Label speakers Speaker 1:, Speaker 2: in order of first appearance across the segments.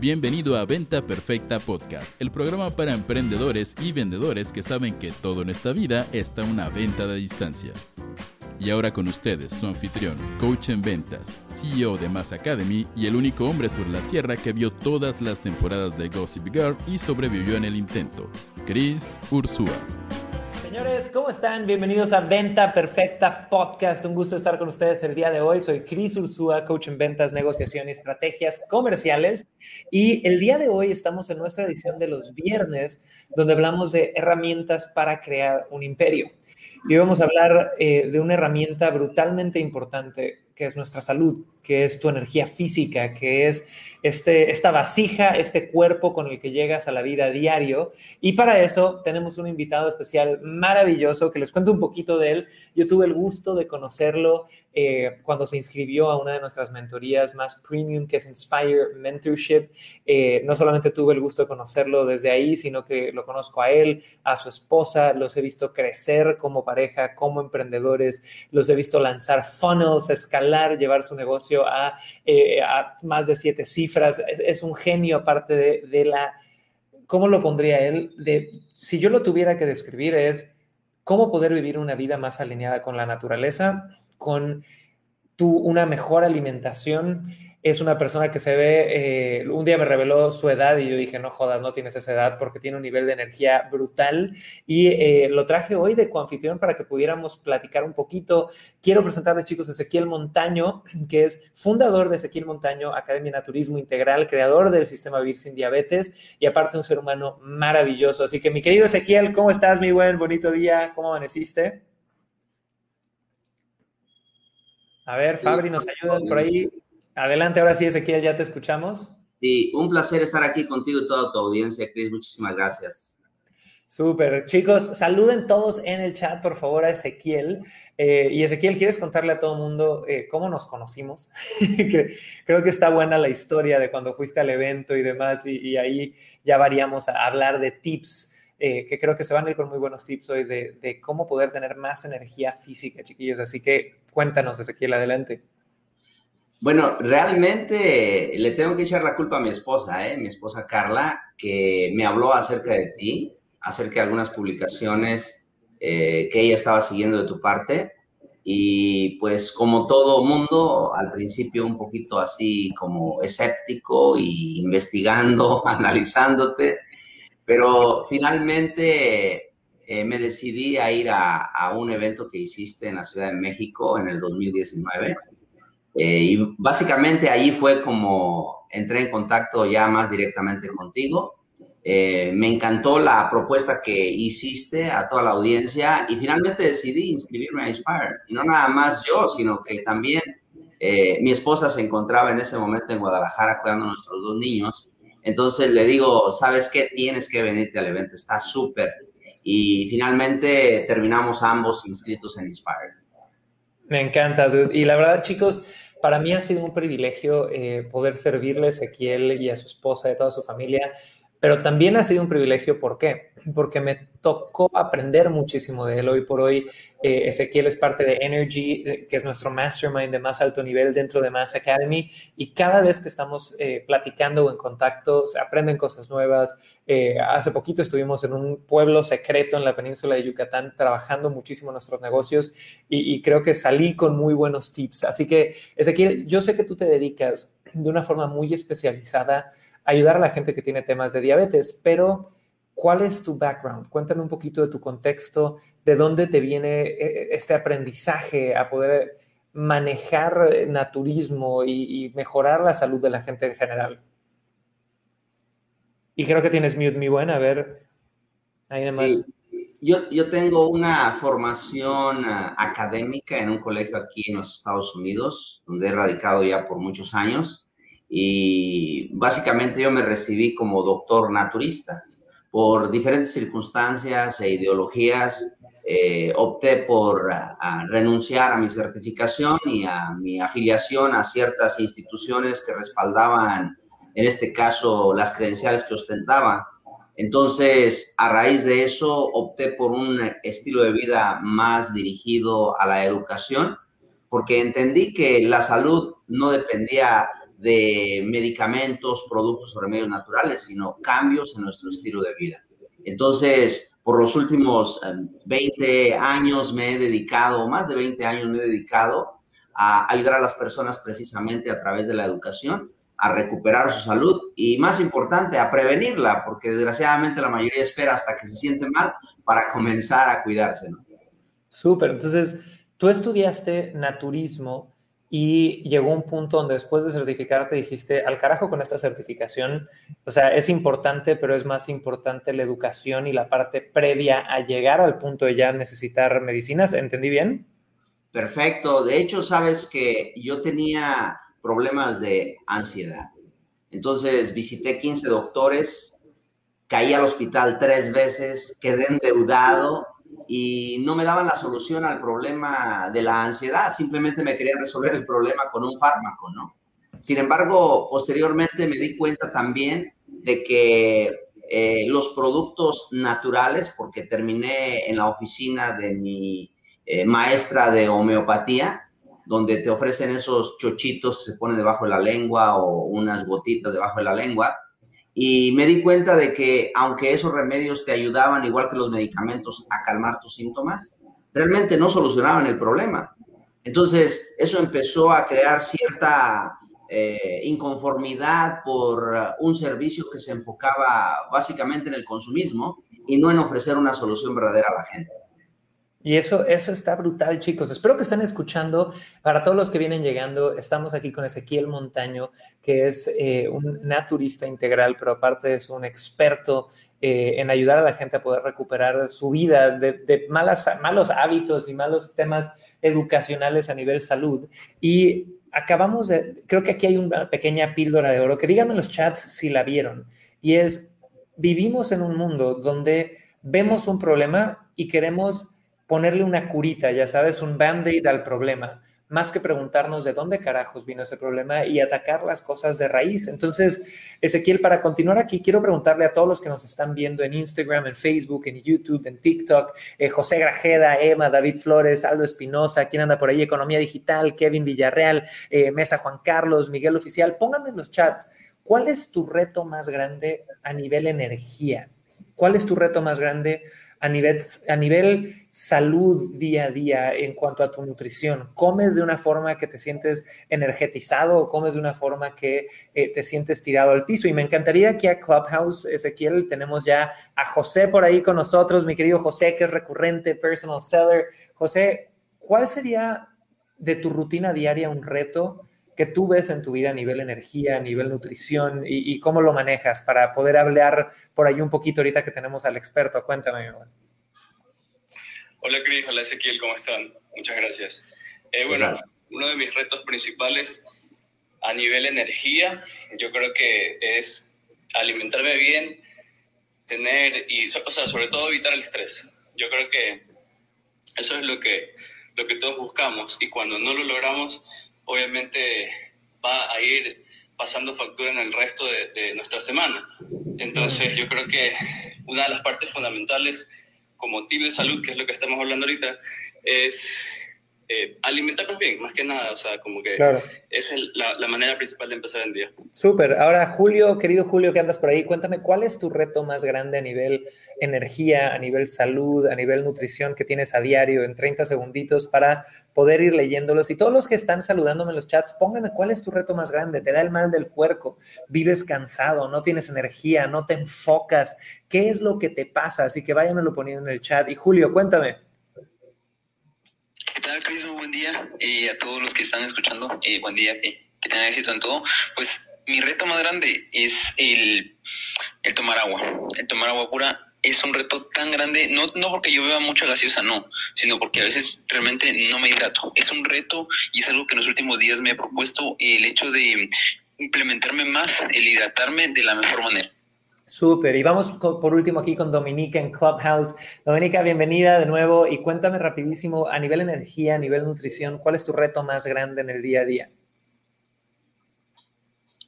Speaker 1: Bienvenido a Venta Perfecta Podcast, el programa para emprendedores y vendedores que saben que todo en esta vida está una venta de distancia. Y ahora con ustedes, su anfitrión, coach en ventas, CEO de Mass Academy y el único hombre sobre la tierra que vio todas las temporadas de Gossip Girl y sobrevivió en el intento, Chris Ursúa.
Speaker 2: Señores, ¿cómo están? Bienvenidos a Venta Perfecta Podcast. Un gusto estar con ustedes el día de hoy. Soy Cris Ursúa, coach en ventas, negociación y estrategias comerciales. Y el día de hoy estamos en nuestra edición de los viernes, donde hablamos de herramientas para crear un imperio. Y vamos a hablar eh, de una herramienta brutalmente importante que es nuestra salud, que es tu energía física, que es este, esta vasija, este cuerpo con el que llegas a la vida diario. Y para eso tenemos un invitado especial maravilloso que les cuento un poquito de él. Yo tuve el gusto de conocerlo eh, cuando se inscribió a una de nuestras mentorías más premium, que es Inspire Mentorship. Eh, no solamente tuve el gusto de conocerlo desde ahí, sino que lo conozco a él, a su esposa, los he visto crecer como pareja, como emprendedores, los he visto lanzar funnels, escalar llevar su negocio a, eh, a más de siete cifras. Es, un genio aparte de, de, la, ¿cómo lo pondría él? De, si yo lo tuviera que describir es cómo poder vivir una vida más alineada con la naturaleza, con tu, una mejor alimentación es una persona que se ve, eh, un día me reveló su edad y yo dije, no jodas, no tienes esa edad porque tiene un nivel de energía brutal y eh, lo traje hoy de coanfitrión para que pudiéramos platicar un poquito. Quiero presentarles chicos Ezequiel Montaño, que es fundador de Ezequiel Montaño, Academia de Naturismo Integral, creador del sistema Vivir sin Diabetes y aparte un ser humano maravilloso. Así que mi querido Ezequiel, ¿cómo estás mi buen? Bonito día, ¿cómo amaneciste? A ver, Fabri, nos ayudan por ahí. Adelante, ahora sí, Ezequiel, ya te escuchamos.
Speaker 3: Sí, un placer estar aquí contigo y toda tu audiencia, Cris. Muchísimas gracias.
Speaker 2: Súper. Chicos, saluden todos en el chat, por favor, a Ezequiel. Eh, y Ezequiel, ¿quieres contarle a todo el mundo eh, cómo nos conocimos? Creo que está buena la historia de cuando fuiste al evento y demás, y, ahí ya variamos a hablar de tips, eh, que creo que se van a ir con muy buenos tips hoy de, de cómo poder tener más energía física, chiquillos. Así que cuéntanos, Ezequiel, adelante.
Speaker 3: Bueno, realmente le tengo que echar la culpa a mi esposa, ¿eh? mi esposa Carla, que me habló acerca de ti, acerca de algunas publicaciones eh, que ella estaba siguiendo de tu parte. Y pues como todo mundo, al principio un poquito así como escéptico y investigando, analizándote, pero finalmente eh, me decidí a ir a, a un evento que hiciste en la Ciudad de México en el 2019 eh, y básicamente ahí fue como entré en contacto ya más directamente contigo. Eh, me encantó la propuesta que hiciste a toda la audiencia y finalmente decidí inscribirme a Inspire. Y no nada más yo, sino que también eh, mi esposa se encontraba en ese momento en Guadalajara cuidando a nuestros dos niños. Entonces le digo, ¿sabes qué? Tienes que venirte al evento, está súper. Y finalmente terminamos ambos inscritos en Inspire.
Speaker 2: Me encanta, dude. Y la verdad, chicos, para mí ha sido un privilegio eh, poder servirle a Ezequiel y a su esposa y a toda su familia, pero también ha sido un privilegio, ¿por qué? Porque me tocó aprender muchísimo de él. Hoy por hoy, eh, Ezequiel es parte de Energy, eh, que es nuestro mastermind de más alto nivel dentro de Mass Academy, y cada vez que estamos platicando o en contacto, se aprenden cosas nuevas. hace poquito estuvimos en un pueblo secreto en la península de Yucatán trabajando muchísimo nuestros negocios y, y creo que salí con muy buenos tips. Así que, Ezequiel, yo sé que tú te dedicas de una forma muy especializada ayudar a la gente que tiene temas de diabetes, pero ¿cuál es tu background? Cuéntame un poquito de tu contexto, de dónde te viene eh, este aprendizaje a poder manejar eh, naturismo y, mejorar la salud de la gente en general. Y creo que tienes mute, mi buena, a ver.
Speaker 3: Ahí sí. Yo, yo, tengo una formación uh, académica en un colegio aquí en los Estados Unidos, donde he radicado ya por muchos años y básicamente yo me recibí como doctor naturista. Por diferentes circunstancias e ideologías, eh, opté por renunciar a mi certificación y a mi afiliación a ciertas instituciones que respaldaban, en este caso, las credenciales que ostentaba. Entonces, a raíz de eso, opté por un estilo de vida más dirigido a la educación, porque entendí que la salud no dependía de medicamentos, productos o remedios naturales, sino cambios en nuestro estilo de vida. Entonces, por los últimos 20 eh, años me he dedicado, más de 20 años me he dedicado a ayudar a las personas precisamente a través de la educación a recuperar su salud y más importante, a prevenirla, porque desgraciadamente la mayoría espera hasta que se siente mal para comenzar a cuidarse. ¿no?
Speaker 2: Súper, entonces tú estudiaste naturismo y llegó un punto donde después de certificarte dijiste, al carajo con esta certificación, o sea, es importante, pero es más importante la educación y la parte previa a llegar al punto de ya necesitar medicinas, ¿entendí bien?
Speaker 3: Perfecto, de hecho, sabes que yo tenía problemas de ansiedad. Entonces visité 15 doctores, caí al hospital tres veces, quedé endeudado y no me daban la solución al problema de la ansiedad, simplemente me querían resolver el problema con un fármaco, ¿no? Sin embargo, posteriormente me di cuenta también de que eh, los productos naturales, porque terminé en la oficina de mi eh, maestra de homeopatía, donde te ofrecen esos chochitos que se ponen debajo de la lengua o unas gotitas debajo de la lengua. Y me di cuenta de que aunque esos remedios te ayudaban, igual que los medicamentos, a calmar tus síntomas, realmente no solucionaban el problema. Entonces, eso empezó a crear cierta eh, inconformidad por un servicio que se enfocaba básicamente en el consumismo y no en ofrecer una solución verdadera a la gente.
Speaker 2: Y eso, eso está brutal, chicos. Espero que estén escuchando. Para todos los que vienen llegando, estamos aquí con Ezequiel Montaño, que es eh, un naturista integral, pero aparte es un experto eh, en ayudar a la gente a poder recuperar su vida de, malas, malos hábitos y malos temas educacionales a nivel salud. Y acabamos de, creo que aquí hay una pequeña píldora de oro, que díganme en los chats si la vieron. Y es, vivimos en un mundo donde vemos un problema y queremos ponerle una curita, ya sabes, un band-aid al problema, más que preguntarnos de dónde carajos vino ese problema y atacar las cosas de raíz. Entonces, Ezequiel, para continuar aquí, quiero preguntarle a todos los que nos están viendo en Instagram, en Facebook, en YouTube, en TikTok, eh, José Grajeda, Emma, David Flores, Aldo Espinosa, ¿quién anda por ahí? Economía Digital, Kevin Villarreal, eh, Mesa Juan Carlos, Miguel Oficial, pónganme en los chats, ¿cuál es tu reto más grande a nivel energía? ¿Cuál es tu reto más grande a nivel, a nivel salud día a día en cuanto a tu nutrición? ¿Comes de una forma que te sientes energetizado o comes de una forma que eh, te sientes tirado al piso? Y me encantaría aquí a Clubhouse, Ezequiel, tenemos ya a José por ahí con nosotros, mi querido José, que es recurrente, personal seller. José, ¿cuál sería de tu rutina diaria un reto? Que tú ves en tu vida a nivel energía, a nivel nutrición y, cómo lo manejas para poder hablar por ahí un poquito ahorita que tenemos al experto. Cuéntame,
Speaker 4: Hola, Cris. Hola, Ezequiel. ¿Cómo están? Muchas gracias. Eh, bueno, uno de mis retos principales a nivel energía, yo creo que es alimentarme bien, tener, y, o sea, sobre todo evitar el estrés. Yo creo que eso es lo que, lo que todos buscamos y cuando no lo logramos, obviamente va a ir pasando factura en el resto de, nuestra semana. Entonces yo creo que una de las partes fundamentales como tip de salud, que es lo que estamos hablando ahorita, es eh, alimentarnos bien, más que nada, o sea, como que es la, manera principal de empezar el día.
Speaker 2: Súper. Ahora, Julio, querido Julio, que andas por ahí, cuéntame, ¿cuál es tu reto más grande a nivel energía, a nivel salud, a nivel nutrición que tienes a diario en 30 segunditos para poder ir leyéndolos? Y todos los que están saludándome en los chats, pónganme cuál es tu reto más grande. ¿Te da el mal del puerco? ¿Vives cansado? ¿No tienes energía? ¿No te enfocas? ¿Qué es lo que te pasa? Así que váyanmelo poniendo en el chat. Y Julio, cuéntame.
Speaker 5: ¿Qué tal, Cris? Buen día. Y a todos los que están escuchando, eh, buen día, que, tengan éxito en todo. Pues mi reto más grande es el, el tomar agua. El tomar agua pura es un reto tan grande, no, no porque yo beba mucha gaseosa, no, sino porque a veces realmente no me hidrato. Es un reto y es algo que en los últimos días me he propuesto el hecho de implementarme más, el hidratarme de la mejor manera.
Speaker 2: Súper. Y vamos por último aquí con Dominica en Clubhouse. Dominica, bienvenida de nuevo y cuéntame rapidísimo a nivel energía, a nivel nutrición, ¿cuál es tu reto más grande en el día a día?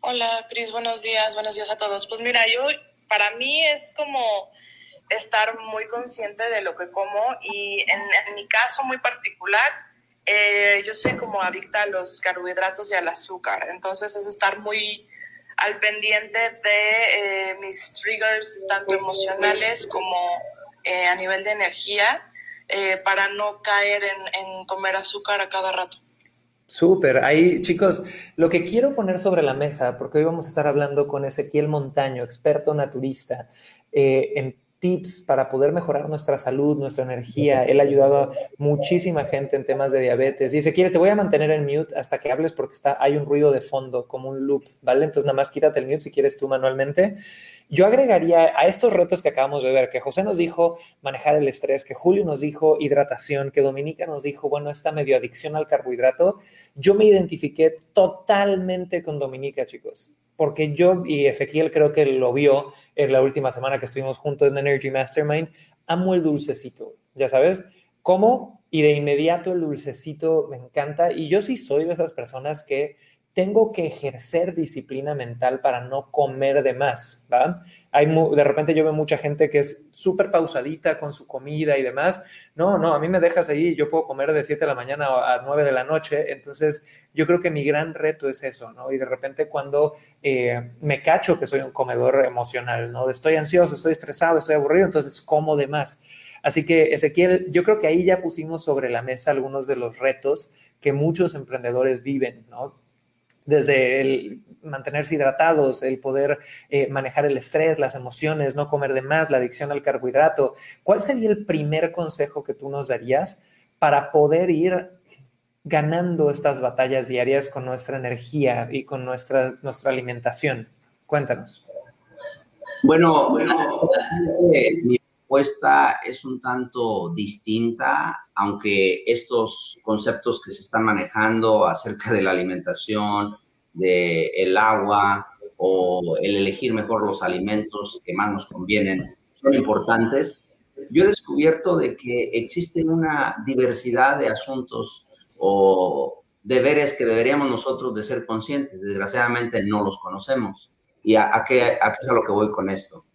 Speaker 6: Hola, Cris, buenos días, buenos días a todos. Pues mira, yo, para mí es como estar muy consciente de lo que como y en, mi caso muy particular eh, yo soy como adicta a los carbohidratos y al azúcar, entonces es estar muy al pendiente de eh, mis triggers, tanto emocionales como eh, a nivel de energía, para no caer en, en comer azúcar a cada rato.
Speaker 2: Súper. Ahí, chicos, lo que quiero poner sobre la mesa, porque hoy vamos a estar hablando con Ezequiel Montaño, experto naturista, en tips para poder mejorar nuestra salud, nuestra energía. Él ha ayudado a muchísima gente en temas de diabetes. Dice, quiere, te voy a mantener en mute hasta que hables porque está, hay un ruido de fondo, como un loop, ¿vale? Entonces nada más quítate el mute si quieres tú manualmente. Yo agregaría a estos retos que acabamos de ver, que José nos dijo manejar el estrés, que Julio nos dijo hidratación, que Dominica nos dijo, bueno, esta medio adicción al carbohidrato, yo me identifiqué totalmente con Dominica, chicos porque yo y Ezequiel creo que lo vio en la última semana que estuvimos juntos en Energy Mastermind, amo el dulcecito, ya sabes, ¿cómo? Y de inmediato el dulcecito me encanta y yo sí soy de esas personas que tengo que ejercer disciplina mental para no comer de más, ¿va? Hay de repente yo veo mucha gente que es súper pausadita con su comida y demás. No, no, a mí me dejas ahí, yo puedo comer de 7 de la mañana a 9 de la noche. Entonces, yo creo que mi gran reto es eso, ¿no? Y de repente cuando eh, me cacho que soy un comedor emocional, ¿no? Estoy ansioso, estoy estresado, estoy aburrido, entonces como de más. Así que, Ezequiel, yo creo que ahí ya pusimos sobre la mesa algunos de los retos que muchos emprendedores viven, ¿no? Desde el mantenerse hidratados, el poder eh, manejar el estrés, las emociones, no comer de más, la adicción al carbohidrato. ¿Cuál sería el primer consejo que tú nos darías para poder ir ganando estas batallas diarias con nuestra energía y con nuestra, nuestra alimentación? Cuéntanos.
Speaker 3: Bueno, bueno mi respuesta es un tanto distinta, aunque estos conceptos que se están manejando acerca de la alimentación, del el agua o el elegir mejor los alimentos que más nos convienen son importantes. Yo he descubierto de que existe una diversidad de asuntos o deberes que deberíamos nosotros de ser conscientes. Desgraciadamente no los conocemos. ¿Y a, qué, a qué es a lo que voy con esto?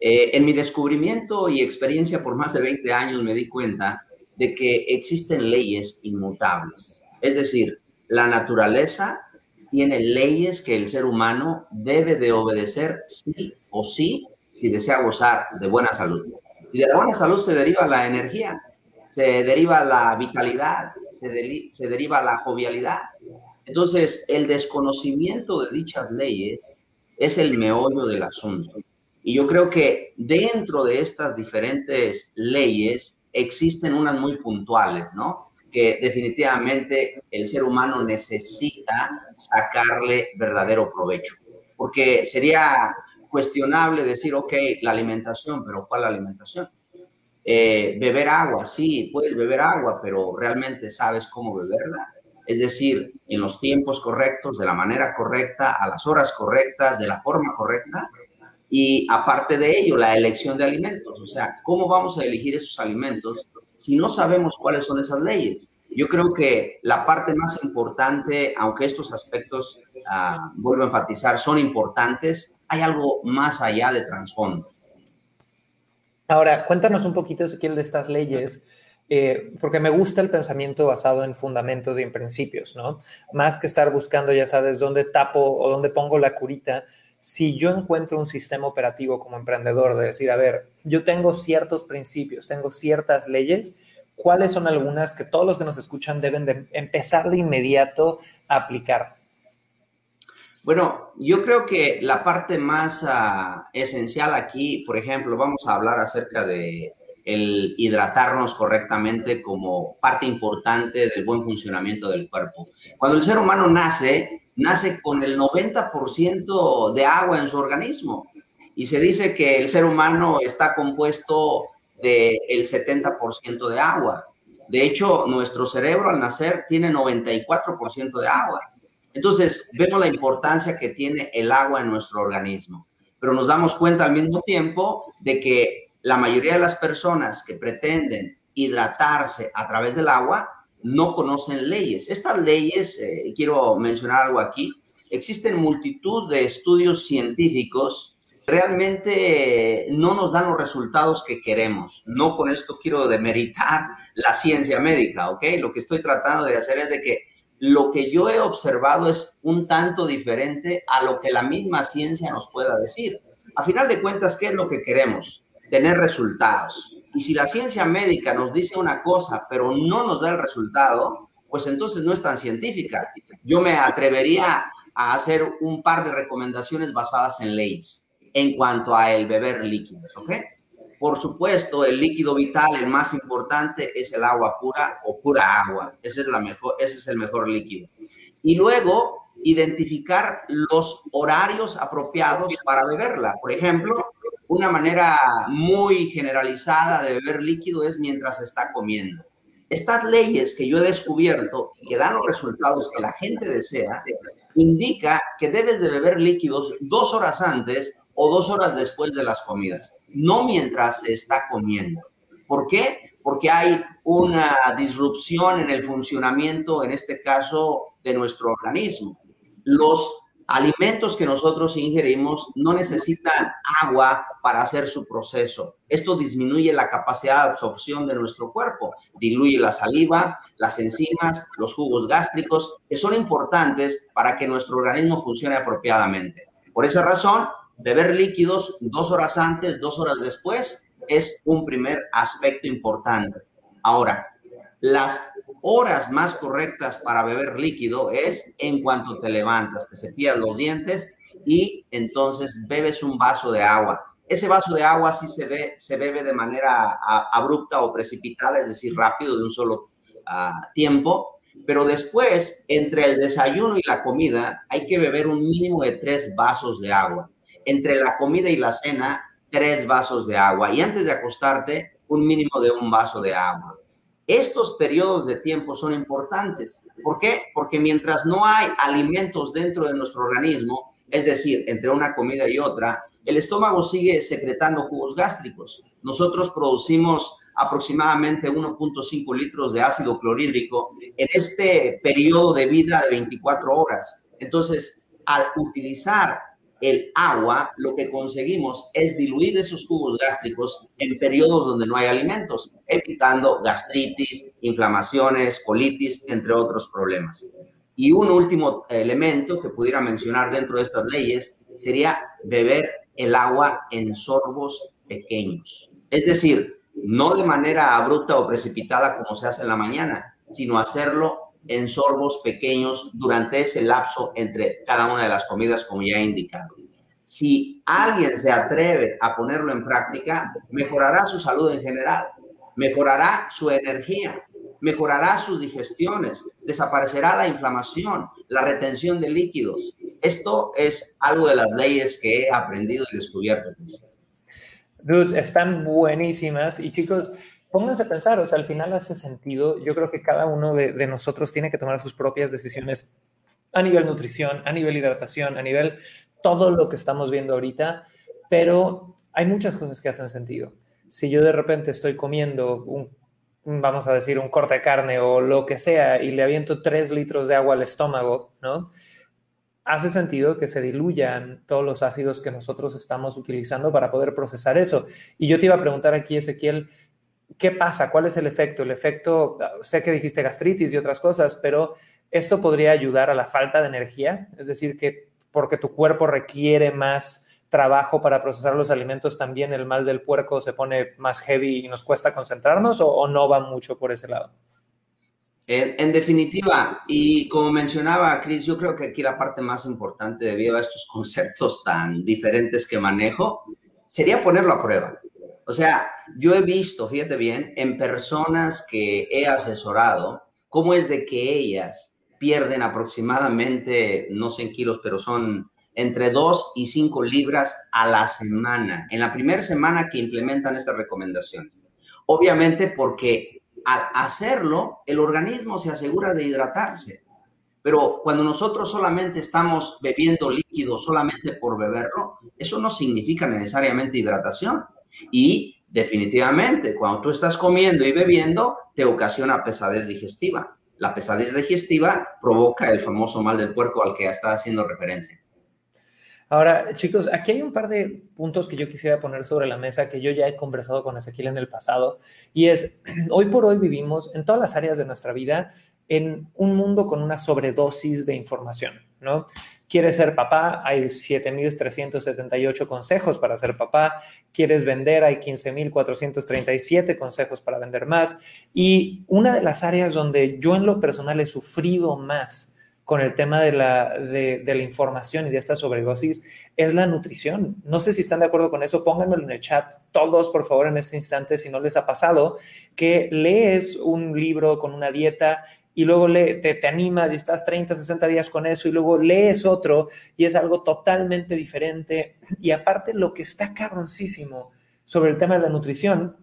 Speaker 3: Eh, en mi descubrimiento y experiencia por más de 20 años me di cuenta de que existen leyes inmutables. Es decir, la naturaleza tiene leyes que el ser humano debe de obedecer sí o sí si desea gozar de buena salud. Y de la buena salud se deriva la energía, se deriva la vitalidad, se, se deriva la jovialidad. Entonces, el desconocimiento de dichas leyes es el meollo del asunto. Y yo creo que dentro de estas diferentes leyes existen unas muy puntuales, ¿no? que definitivamente el ser humano necesita sacarle verdadero provecho. Porque sería cuestionable decir, ok, la alimentación, pero ¿cuál alimentación? Eh, beber agua, sí, puedes beber agua, pero realmente sabes cómo beberla. Es decir, en los tiempos correctos, de la manera correcta, a las horas correctas, de la forma correcta. Y aparte de ello, la elección de alimentos. O sea, ¿cómo vamos a elegir esos alimentos si no sabemos cuáles son esas leyes. Yo creo que la parte más importante, aunque estos aspectos, uh, vuelvo a enfatizar, son importantes, hay algo más allá de trasfondo.
Speaker 2: Ahora, cuéntanos un poquito, Ezequiel, de estas leyes, eh, porque me gusta el pensamiento basado en fundamentos y en principios, ¿no? Más que estar buscando, ya sabes, dónde tapo o dónde pongo la curita, si yo encuentro un sistema operativo como emprendedor de decir, a ver, yo tengo ciertos principios, tengo ciertas leyes, ¿cuáles son algunas que todos los que nos escuchan deben de empezar de inmediato a aplicar?
Speaker 3: Bueno, yo creo que la parte más uh, esencial aquí, por ejemplo, vamos a hablar acerca de el hidratarnos correctamente como parte importante del buen funcionamiento del cuerpo. Cuando el ser humano nace, nace con el 90% de agua en su organismo. Y se dice que el ser humano está compuesto del 70% de agua. De hecho, nuestro cerebro al nacer tiene 94% de agua. Entonces, vemos la importancia que tiene el agua en nuestro organismo. Pero nos damos cuenta al mismo tiempo de que la mayoría de las personas que pretenden hidratarse a través del agua no conocen leyes. Estas leyes, eh, quiero mencionar algo aquí, existen multitud de estudios científicos realmente no nos dan los resultados que queremos. No con esto quiero demeritar la ciencia médica, ¿ok? Lo que estoy tratando de hacer es de que lo que yo he observado es un tanto diferente a lo que la misma ciencia nos pueda decir. A final de cuentas, ¿qué es lo que queremos? Tener resultados. Y si la ciencia médica nos dice una cosa, pero no nos da el resultado, pues entonces no es tan científica. Yo me atrevería a hacer un par de recomendaciones basadas en leyes en cuanto a el beber líquidos, ¿ok? Por supuesto, el líquido vital, el más importante, es el agua pura o pura agua. Ese es, la mejor, ese es el mejor líquido. Y luego, identificar los horarios apropiados para beberla. Por ejemplo, una manera muy generalizada de beber líquido es mientras está comiendo. Estas leyes que yo he descubierto que dan los resultados que la gente desea, indica que debes de beber líquidos dos horas antes o dos horas después de las comidas, no mientras se está comiendo. ¿Por qué? Porque hay una disrupción en el funcionamiento, en este caso, de nuestro organismo. Los alimentos que nosotros ingerimos no necesitan agua para hacer su proceso. Esto disminuye la capacidad de absorción de nuestro cuerpo, diluye la saliva, las enzimas, los jugos gástricos, que son importantes para que nuestro organismo funcione apropiadamente. Por esa razón, beber líquidos dos horas antes, dos horas después, es un primer aspecto importante. Ahora, las horas más correctas para beber líquido es en cuanto te levantas, te cepillas los dientes y entonces bebes un vaso de agua. Ese vaso de agua sí se, ve, se bebe de manera abrupta o precipitada, es decir, rápido, de un solo ah, tiempo, pero después, entre el desayuno y la comida, hay que beber un mínimo de tres vasos de agua entre la comida y la cena, tres vasos de agua. Y antes de acostarte, un mínimo de un vaso de agua. Estos periodos de tiempo son importantes. ¿Por qué? Porque mientras no hay alimentos dentro de nuestro organismo, es decir, entre una comida y otra, el estómago sigue secretando jugos gástricos. Nosotros producimos aproximadamente 1.5 litros de ácido clorhídrico en este periodo de vida de 24 horas. Entonces, al utilizar el agua, lo que conseguimos es diluir esos jugos gástricos en periodos donde no hay alimentos, evitando gastritis, inflamaciones, colitis, entre otros problemas. Y un último elemento que pudiera mencionar dentro de estas leyes sería beber el agua en sorbos pequeños. Es decir, no de manera abrupta o precipitada como se hace en la mañana, sino hacerlo en sorbos pequeños durante ese lapso entre cada una de las comidas, como ya he indicado. Si alguien se atreve a ponerlo en práctica, mejorará su salud en general, mejorará su energía, mejorará sus digestiones, desaparecerá la inflamación, la retención de líquidos. Esto es algo de las leyes que he aprendido y descubierto.
Speaker 2: Dude, están buenísimas y chicos, pónganse a pensar, o sea, al final hace sentido. Yo creo que cada uno de, nosotros tiene que tomar sus propias decisiones a nivel nutrición, a nivel hidratación, a nivel todo lo que estamos viendo ahorita, pero hay muchas cosas que hacen sentido. Si yo de repente estoy comiendo vamos a decir, un corte de carne o lo que sea y le aviento tres litros de agua al estómago, ¿no? Hace sentido que se diluyan todos los ácidos que nosotros estamos utilizando para poder procesar eso. Y yo te iba a preguntar aquí, Ezequiel, ¿qué pasa? ¿Cuál es el efecto? El efecto, sé que dijiste gastritis y otras cosas, pero esto podría ayudar a la falta de energía, es decir, que porque tu cuerpo requiere más trabajo para procesar los alimentos, también el mal del puerco se pone más heavy y nos cuesta concentrarnos o, no va mucho por ese lado?
Speaker 3: En, definitiva, y como mencionaba Chris, yo creo que aquí la parte más importante debido a estos conceptos tan diferentes que manejo sería ponerlo a prueba. O sea, yo he visto, fíjate bien, en personas que he asesorado, cómo es de que ellas pierden aproximadamente, no sé en kilos, pero son entre 2 y 5 libras a la semana, en la primera semana que implementan estas recomendaciones. Obviamente porque al hacerlo, el organismo se asegura de hidratarse. Pero cuando nosotros solamente estamos bebiendo líquido solamente por beberlo, eso no significa necesariamente hidratación. Y definitivamente, cuando tú estás comiendo y bebiendo, te ocasiona pesadez digestiva. La pesadez digestiva provoca el famoso mal del puerco al que está haciendo referencia.
Speaker 2: Ahora, chicos, aquí hay un par de puntos que yo quisiera poner sobre la mesa que yo ya he conversado con Ezequiel en el pasado, y es, hoy por hoy vivimos en todas las áreas de nuestra vida en un mundo con una sobredosis de información, ¿no? Quieres ser papá, hay 7.378 consejos para ser papá. Quieres vender, hay 15.437 consejos para vender más. Y una de las áreas donde yo en lo personal he sufrido más con el tema de la, de, la información y de esta sobredosis es la nutrición. No sé si están de acuerdo con eso, pónganmelo en el chat, todos por favor en este instante, si no les ha pasado, que lees un libro con una dieta y luego te, te, animas y estás 30, 60 días con eso y luego lees otro y es algo totalmente diferente. Y aparte lo que está cabroncísimo sobre el tema de la nutrición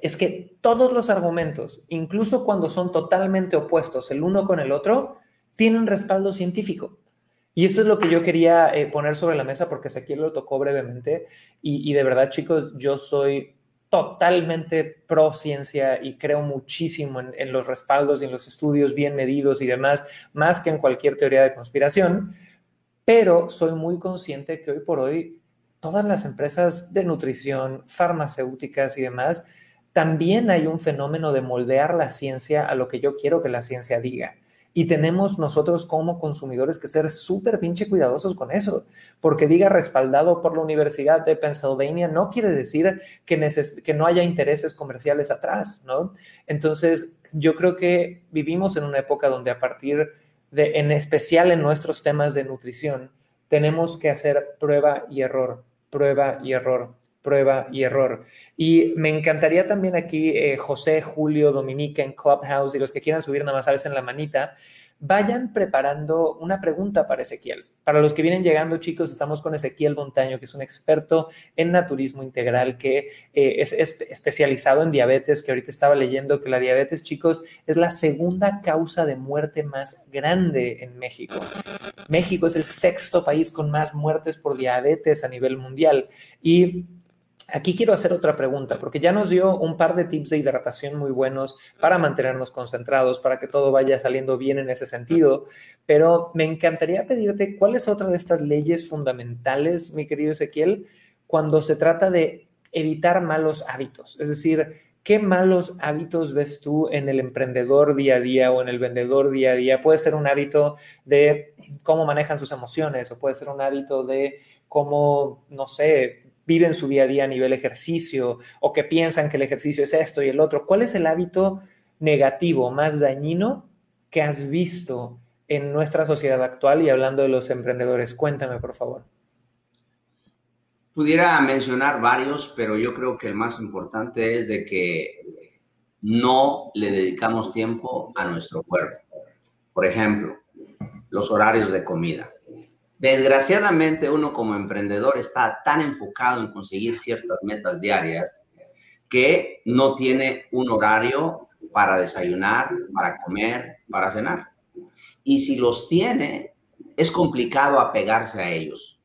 Speaker 2: es que todos los argumentos, incluso cuando son totalmente opuestos el uno con el otro, tienen respaldo científico. Y esto es lo que yo quería eh, poner sobre la mesa porque aquí lo tocó brevemente y, de verdad chicos, yo soy totalmente pro ciencia y creo muchísimo en, los respaldos y en los estudios bien medidos y demás, más que en cualquier teoría de conspiración, pero soy muy consciente que hoy por hoy todas las empresas de nutrición, farmacéuticas y demás, también hay un fenómeno de moldear la ciencia a lo que yo quiero que la ciencia diga. Y tenemos nosotros como consumidores que ser súper pinche cuidadosos con eso, porque diga respaldado por la Universidad de Pennsylvania no quiere decir que, que no haya intereses comerciales atrás, ¿no? Entonces, yo creo que vivimos en una época donde a partir de, en especial en nuestros temas de nutrición, tenemos que hacer prueba y error, prueba y error, prueba y error. Y me encantaría también aquí, eh, José, Julio, Dominica en Clubhouse y los que quieran subir nada más en la manita, vayan preparando una pregunta para Ezequiel. Para los que vienen llegando, chicos, estamos con Ezequiel Montaño, que es un experto en naturismo integral, que eh, es, es, especializado en diabetes, que ahorita estaba leyendo que la diabetes, chicos, es la segunda causa de muerte más grande en México. México es el sexto país con más muertes por diabetes a nivel mundial. Y Aquí quiero hacer otra pregunta, porque ya nos dio un par de tips de hidratación muy buenos para mantenernos concentrados, para que todo vaya saliendo bien en ese sentido, pero me encantaría pedirte cuál es otra de estas leyes fundamentales, mi querido Ezequiel, cuando se trata de evitar malos hábitos. Es decir, ¿qué malos hábitos ves tú en el emprendedor día a día o en el vendedor día a día? Puede ser un hábito de cómo manejan sus emociones o puede ser un hábito de cómo, no sé, viven su día a día a nivel ejercicio o que piensan que el ejercicio es esto y el otro. ¿Cuál es el hábito negativo más dañino que has visto en nuestra sociedad actual y hablando de los emprendedores? Cuéntame, por favor.
Speaker 3: Pudiera mencionar varios, pero yo creo que el más importante es de que no le dedicamos tiempo a nuestro cuerpo. Por ejemplo, los horarios de comida. Desgraciadamente uno como emprendedor está tan enfocado en conseguir ciertas metas diarias que no tiene un horario para desayunar, para comer, para cenar. Y si los tiene, es complicado apegarse a ellos.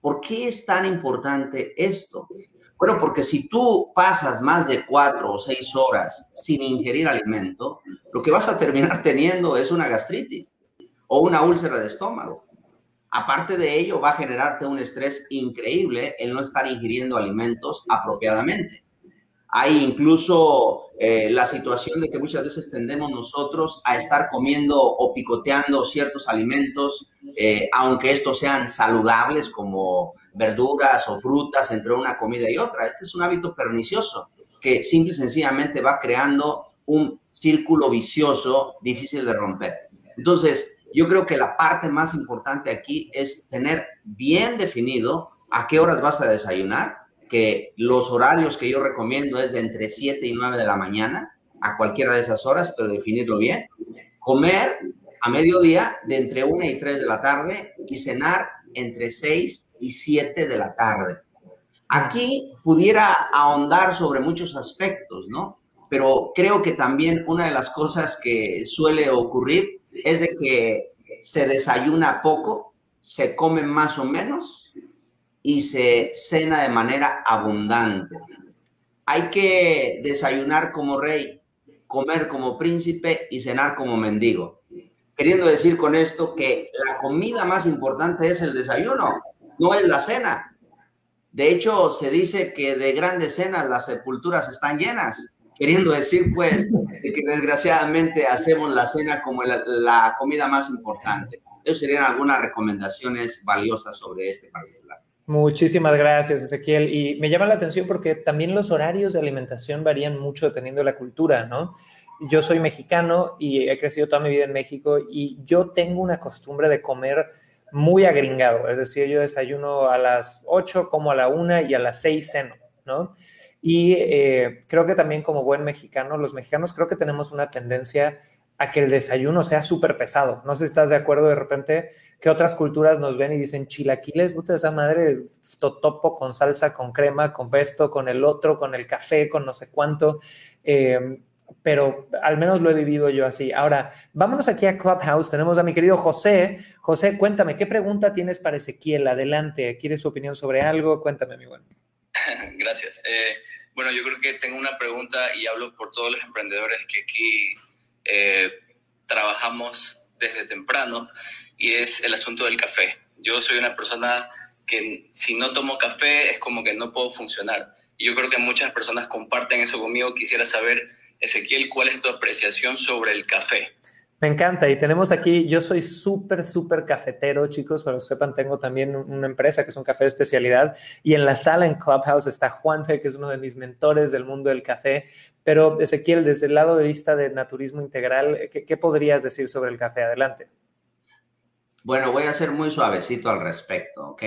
Speaker 3: ¿Por qué es tan importante esto? Bueno, porque si tú pasas más de cuatro o seis horas sin ingerir alimento, lo que vas a terminar teniendo es una gastritis o una úlcera de estómago. Aparte de ello, va a generarte un estrés increíble el no estar ingiriendo alimentos apropiadamente. Hay incluso eh, la situación de que muchas veces tendemos nosotros a estar comiendo o picoteando ciertos alimentos, eh, aunque estos sean saludables como verduras o frutas entre una comida y otra. Este es un hábito pernicioso que simple y sencillamente va creando un círculo vicioso difícil de romper. Entonces, yo creo que la parte más importante aquí es tener bien definido a qué horas vas a desayunar, que los horarios que yo recomiendo es de entre 7 y 9 de la mañana, a cualquiera de esas horas, pero definirlo bien. Comer a mediodía de entre 1 y 3 de la tarde y cenar entre 6 y 7 de la tarde. Aquí pudiera ahondar sobre muchos aspectos, ¿no? Pero creo que también una de las cosas que suele ocurrir es de que se desayuna poco, se come más o menos y se cena de manera abundante. Hay que desayunar como rey, comer como príncipe y cenar como mendigo. Queriendo decir con esto que la comida más importante es el desayuno, no es la cena. De hecho, se dice que de grandes cenas las sepulturas están llenas, queriendo decir pues que desgraciadamente hacemos la cena como la, comida más importante. Esas serían algunas recomendaciones valiosas sobre este particular.
Speaker 2: Muchísimas gracias, Ezequiel. Y me llama la atención porque también los horarios de alimentación varían mucho dependiendo de la cultura, ¿no? Yo soy mexicano y he crecido toda mi vida en México y yo tengo una costumbre de comer muy agringado, es decir, yo desayuno a las 8, como a la 1 y a las 6 ceno, ¿no? Y eh, creo que también como buen mexicano, los mexicanos creo que tenemos una tendencia a que el desayuno sea súper pesado. No sé si estás de acuerdo de repente que otras culturas nos ven y dicen chilaquiles, puta esa madre, totopo con salsa, con crema, con esto, con el otro, con el café, con no sé cuánto. Eh, pero al menos lo he vivido yo así. Ahora, vámonos aquí a Clubhouse. Tenemos a mi querido José. José, cuéntame, ¿qué pregunta tienes para Ezequiel? Adelante, ¿quieres su opinión sobre algo? Cuéntame, mi bueno.
Speaker 4: Gracias. Eh, bueno, yo creo que tengo una pregunta y hablo por todos los emprendedores que aquí eh, trabajamos desde temprano y es el asunto del café. Yo soy una persona que si no tomo café es como que no puedo funcionar. Y yo creo que muchas personas comparten eso conmigo. Quisiera saber Ezequiel, ¿cuál es tu apreciación sobre el café?
Speaker 2: Me encanta y tenemos aquí, yo soy súper, súper cafetero, chicos, para que sepan, tengo también una empresa que es un café de especialidad y en la sala en Clubhouse está Juanfe, que es uno de mis mentores del mundo del café. Pero Ezequiel, desde el lado de vista de naturismo integral, ¿qué, podrías decir sobre el café? Adelante.
Speaker 3: Bueno, voy a ser muy suavecito al respecto, ¿ok?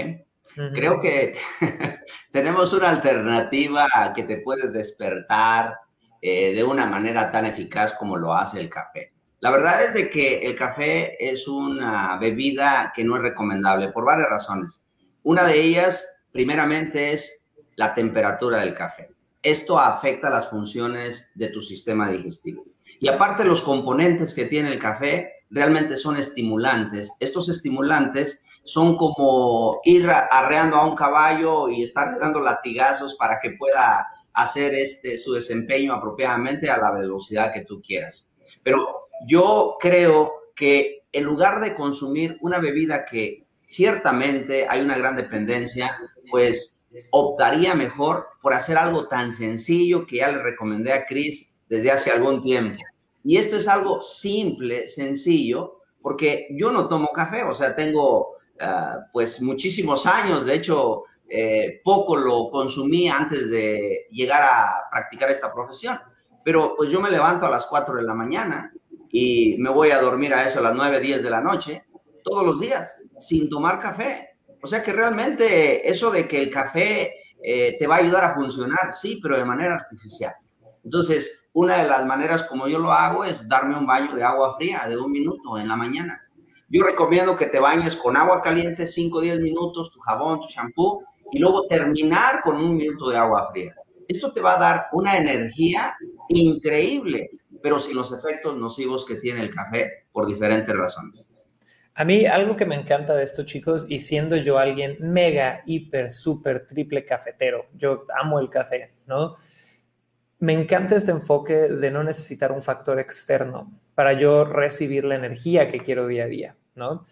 Speaker 3: Creo que tenemos una alternativa que te puede despertar, eh, de una manera tan eficaz como lo hace el café. La verdad es de que el café es una bebida que no es recomendable por varias razones. Una de ellas, primeramente, es la temperatura del café. Esto afecta las funciones de tu sistema digestivo. Y aparte, los componentes que tiene el café realmente son estimulantes. Estos estimulantes son como ir arreando a un caballo y estar dando latigazos para que pueda hacer este, su desempeño apropiadamente a la velocidad que tú quieras. Pero yo creo que en lugar de consumir una bebida que ciertamente hay una gran dependencia, pues optaría mejor por hacer algo tan sencillo que ya le recomendé a Chris desde hace algún tiempo. Y esto es algo simple, sencillo, porque yo no tomo café, o sea, tengo ah, pues muchísimos años, de hecho, eh, poco lo consumí antes de llegar a practicar esta profesión. Pero pues yo me levanto a las 4 de la mañana y me voy a dormir a eso a las 9, 10 de la noche, todos los días, sin tomar café. O sea que realmente eso de que el café eh, te va a ayudar a funcionar, sí, pero de manera artificial. Entonces, una de las maneras como yo lo hago es darme un baño de agua fría de un minuto en la mañana. Yo recomiendo que te bañes con agua caliente 5 o 10 minutos, tu jabón, tu shampoo, y luego terminar con un minuto de agua fría. Esto te va a dar una energía increíble, pero sin los efectos nocivos que tiene el café por diferentes razones.
Speaker 2: A mí algo que me encanta de esto, chicos, y siendo yo alguien mega, hiper, súper, triple cafetero, yo amo el café, ¿no? Me encanta este enfoque de no necesitar un factor externo para yo recibir la energía que quiero día a día, ¿no?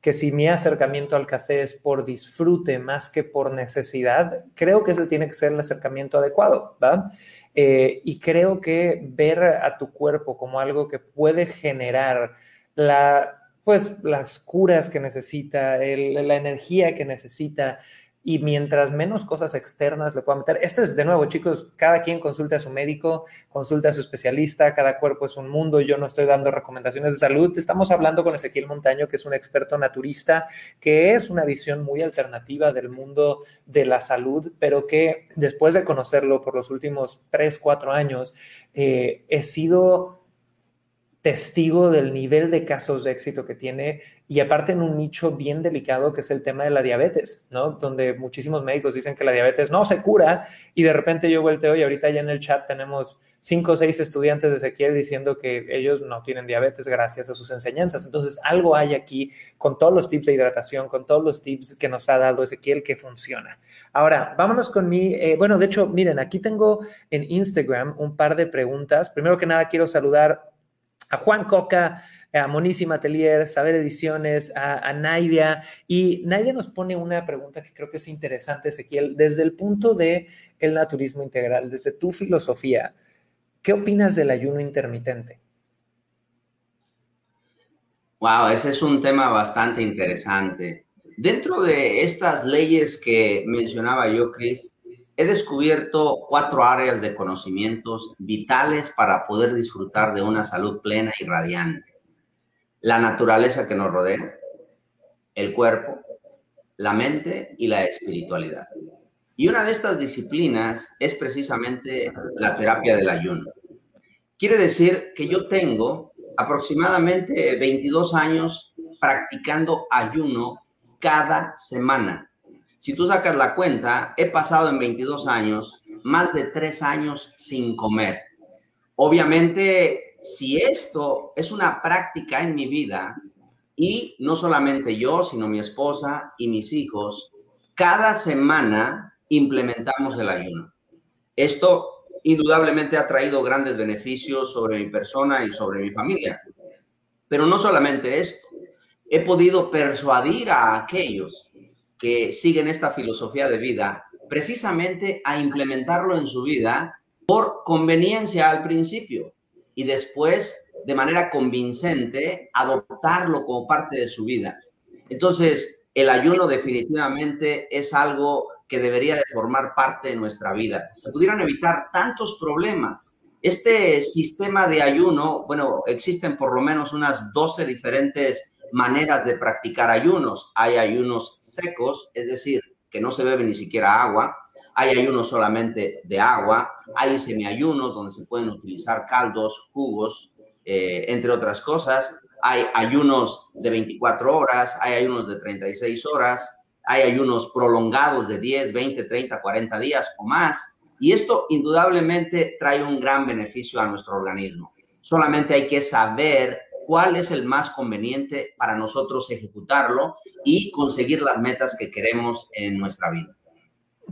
Speaker 2: que si mi acercamiento al café es por disfrute más que por necesidad, creo que ese tiene que ser el acercamiento adecuado, ¿verdad? Eh, y creo que ver a tu cuerpo como algo que puede generar la, pues, las curas que necesita, la energía que necesita, y mientras menos cosas externas le pueda meter, esto es de nuevo, chicos, cada quien consulte a su médico, consulte a su especialista, cada cuerpo es un mundo, yo no estoy dando recomendaciones de salud, estamos hablando con Ezequiel Montaño, que es un experto naturista, que es una visión muy alternativa del mundo de la salud, pero que después de conocerlo por los últimos tres, cuatro años, eh, he sido testigo del nivel de casos de éxito que tiene y aparte en un nicho bien delicado que es el tema de la diabetes, ¿no? Donde muchísimos médicos dicen que la diabetes no se cura y de repente yo volteo y ahorita ya en el chat tenemos cinco o seis estudiantes de Ezequiel diciendo que ellos no tienen diabetes gracias a sus enseñanzas. Entonces algo hay aquí con todos los tips de hidratación, con todos los tips que nos ha dado Ezequiel que funciona. Ahora, vámonos con mi, eh, bueno, de hecho, miren, aquí tengo en Instagram un par de preguntas. Primero que nada, quiero saludar a Juan Coca, a Monísima Atelier, Saber Ediciones, a, a Naidia. Y Naidia nos pone una pregunta que creo que es interesante, Ezequiel, desde el punto de el naturismo integral, desde tu filosofía, ¿qué opinas del ayuno intermitente?
Speaker 3: Wow, ese es un tema bastante interesante. Dentro de estas leyes que mencionaba yo, Chris, he descubierto cuatro áreas de conocimientos vitales para poder disfrutar de una salud plena y radiante. La naturaleza que nos rodea, el cuerpo, la mente y la espiritualidad. Y una de estas disciplinas es precisamente la terapia del ayuno. Quiere decir que yo tengo aproximadamente 22 años practicando ayuno cada semana si tú sacas la cuenta, he pasado en 22 años más de tres años sin comer. Obviamente, si esto es una práctica en mi vida, y no solamente yo, sino mi esposa y mis hijos, cada semana implementamos el ayuno. Esto indudablemente ha traído grandes beneficios sobre mi persona y sobre mi familia. Pero no solamente esto, he podido persuadir a aquellos que siguen esta filosofía de vida precisamente a implementarlo en su vida por conveniencia al principio y después de manera convincente adoptarlo como parte de su vida. Entonces, el ayuno definitivamente es algo que debería de formar parte de nuestra vida. Se pudieran evitar tantos problemas. Este sistema de ayuno, bueno, existen por lo menos unas 12 diferentes maneras de practicar ayunos. Hay ayunos secos, es decir, que no se bebe ni siquiera agua. Hay ayunos solamente de agua, hay semiayunos donde se pueden utilizar caldos, jugos, eh, entre otras cosas. Hay ayunos de 24 horas, hay ayunos de 36 horas, hay ayunos prolongados de 10, 20, 30, 40 días o más. Y esto indudablemente trae un gran beneficio a nuestro organismo. Solamente hay que saber cuál es el más conveniente para nosotros ejecutarlo y conseguir las metas que queremos en nuestra vida.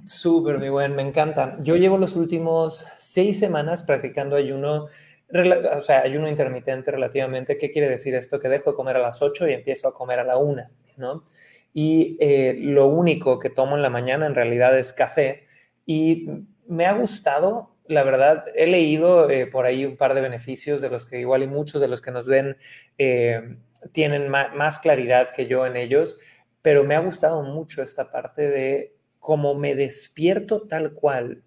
Speaker 2: Súper, mi buen, me encanta. Yo llevo los últimos seis semanas practicando ayuno, o sea, ayuno intermitente relativamente. ¿Qué quiere decir esto? Que dejo de comer a las 8 y empiezo a comer a la 1, ¿no? Y eh, lo único que tomo en la mañana en realidad es café. Y me ha gustado la verdad, he leído eh, por ahí un par de beneficios de los que igual y muchos de los que nos ven eh, tienen más claridad que yo en ellos, pero me ha gustado mucho esta parte de cómo me despierto tal cual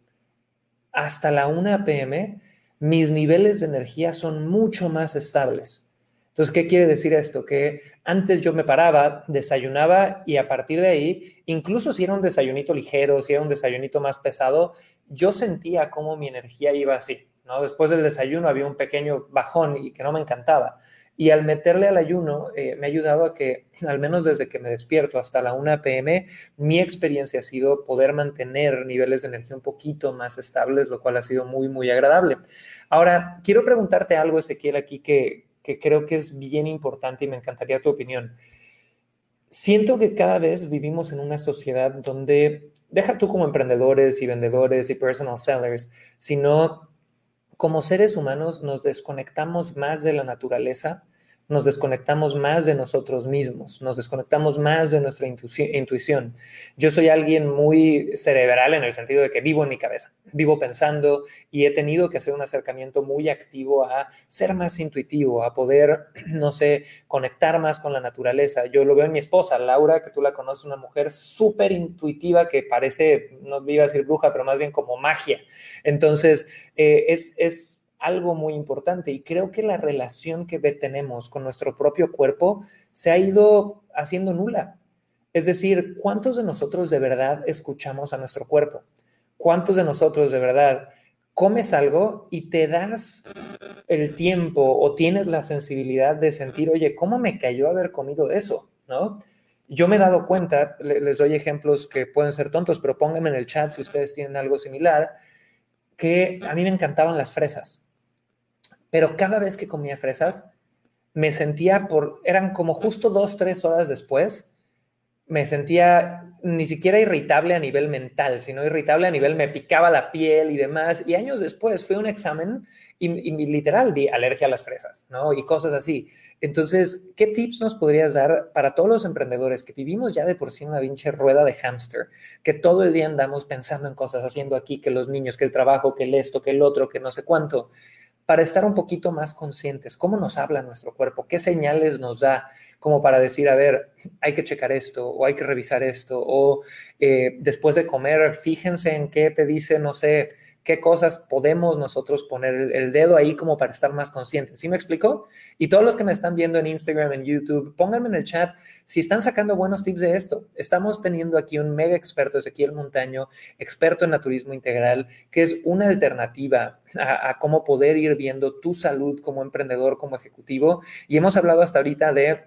Speaker 2: hasta la 1 pm, mis niveles de energía son mucho más estables. Entonces, ¿qué quiere decir esto? Que antes yo me paraba, desayunaba y a partir de ahí, incluso si era un desayunito ligero, si era un desayunito más pesado, yo sentía cómo mi energía iba así, ¿no? Después del desayuno había un pequeño bajón y que no me encantaba. Y al meterle al ayuno, eh, me ha ayudado a que, al menos desde que me despierto hasta la 1 pm, mi experiencia ha sido poder mantener niveles de energía un poquito más estables, lo cual ha sido muy, muy agradable. Ahora, quiero preguntarte algo, Ezequiel, aquí que, que creo que es bien importante y me encantaría tu opinión. Siento que cada vez vivimos en una sociedad donde, deja tú como emprendedores y vendedores y personal sellers, sino como seres humanos nos desconectamos más de la naturaleza nos desconectamos más de nosotros mismos, nos desconectamos más de nuestra intuición. Yo soy alguien muy cerebral en el sentido de que vivo en mi cabeza, vivo pensando y he tenido que hacer un acercamiento muy activo a ser más intuitivo, a poder, no sé, conectar más con la naturaleza. Yo lo veo en mi esposa, Laura, que tú la conoces, una mujer súper intuitiva que parece, no iba a decir bruja, pero más bien como magia. Entonces, eh, es... es algo muy importante y creo que la relación que tenemos con nuestro propio cuerpo se ha ido haciendo nula. Es decir, ¿cuántos de nosotros de verdad escuchamos a nuestro cuerpo? ¿Cuántos de nosotros de verdad comes algo y te das el tiempo o tienes la sensibilidad de sentir, oye, ¿cómo me cayó haber comido eso? ¿No? Yo me he dado cuenta, les doy ejemplos que pueden ser tontos, pero pónganme en el chat si ustedes tienen algo similar, que a mí me encantaban las fresas pero cada vez que comía fresas, me sentía por, eran como justo dos, tres horas después, me sentía ni siquiera irritable a nivel mental, sino irritable a nivel me picaba la piel y demás. Y años después fue un examen y, literal vi alergia a las fresas, ¿no? Y cosas así. Entonces, ¿qué tips nos podrías dar para todos los emprendedores que vivimos ya de por sí una pinche rueda de hámster, que todo el día andamos pensando en cosas, haciendo aquí, que los niños, que el trabajo, que el esto, que el otro, que no sé cuánto? Para estar un poquito más conscientes. ¿Cómo nos habla nuestro cuerpo? ¿Qué señales nos da como para decir, a ver, hay que checar esto o hay que revisar esto? O eh, después de comer, fíjense en qué te dice, no sé, qué cosas podemos nosotros poner el, dedo ahí como para estar más conscientes. ¿Sí me explico? Y todos los que me están viendo en Instagram, en YouTube, pónganme en el chat si están sacando buenos tips de esto. Estamos teniendo aquí un mega experto, Ezequiel Montaño, experto en naturismo integral, que es una alternativa a, a cómo poder ir viendo tu salud como emprendedor, como ejecutivo. Y hemos hablado hasta ahorita de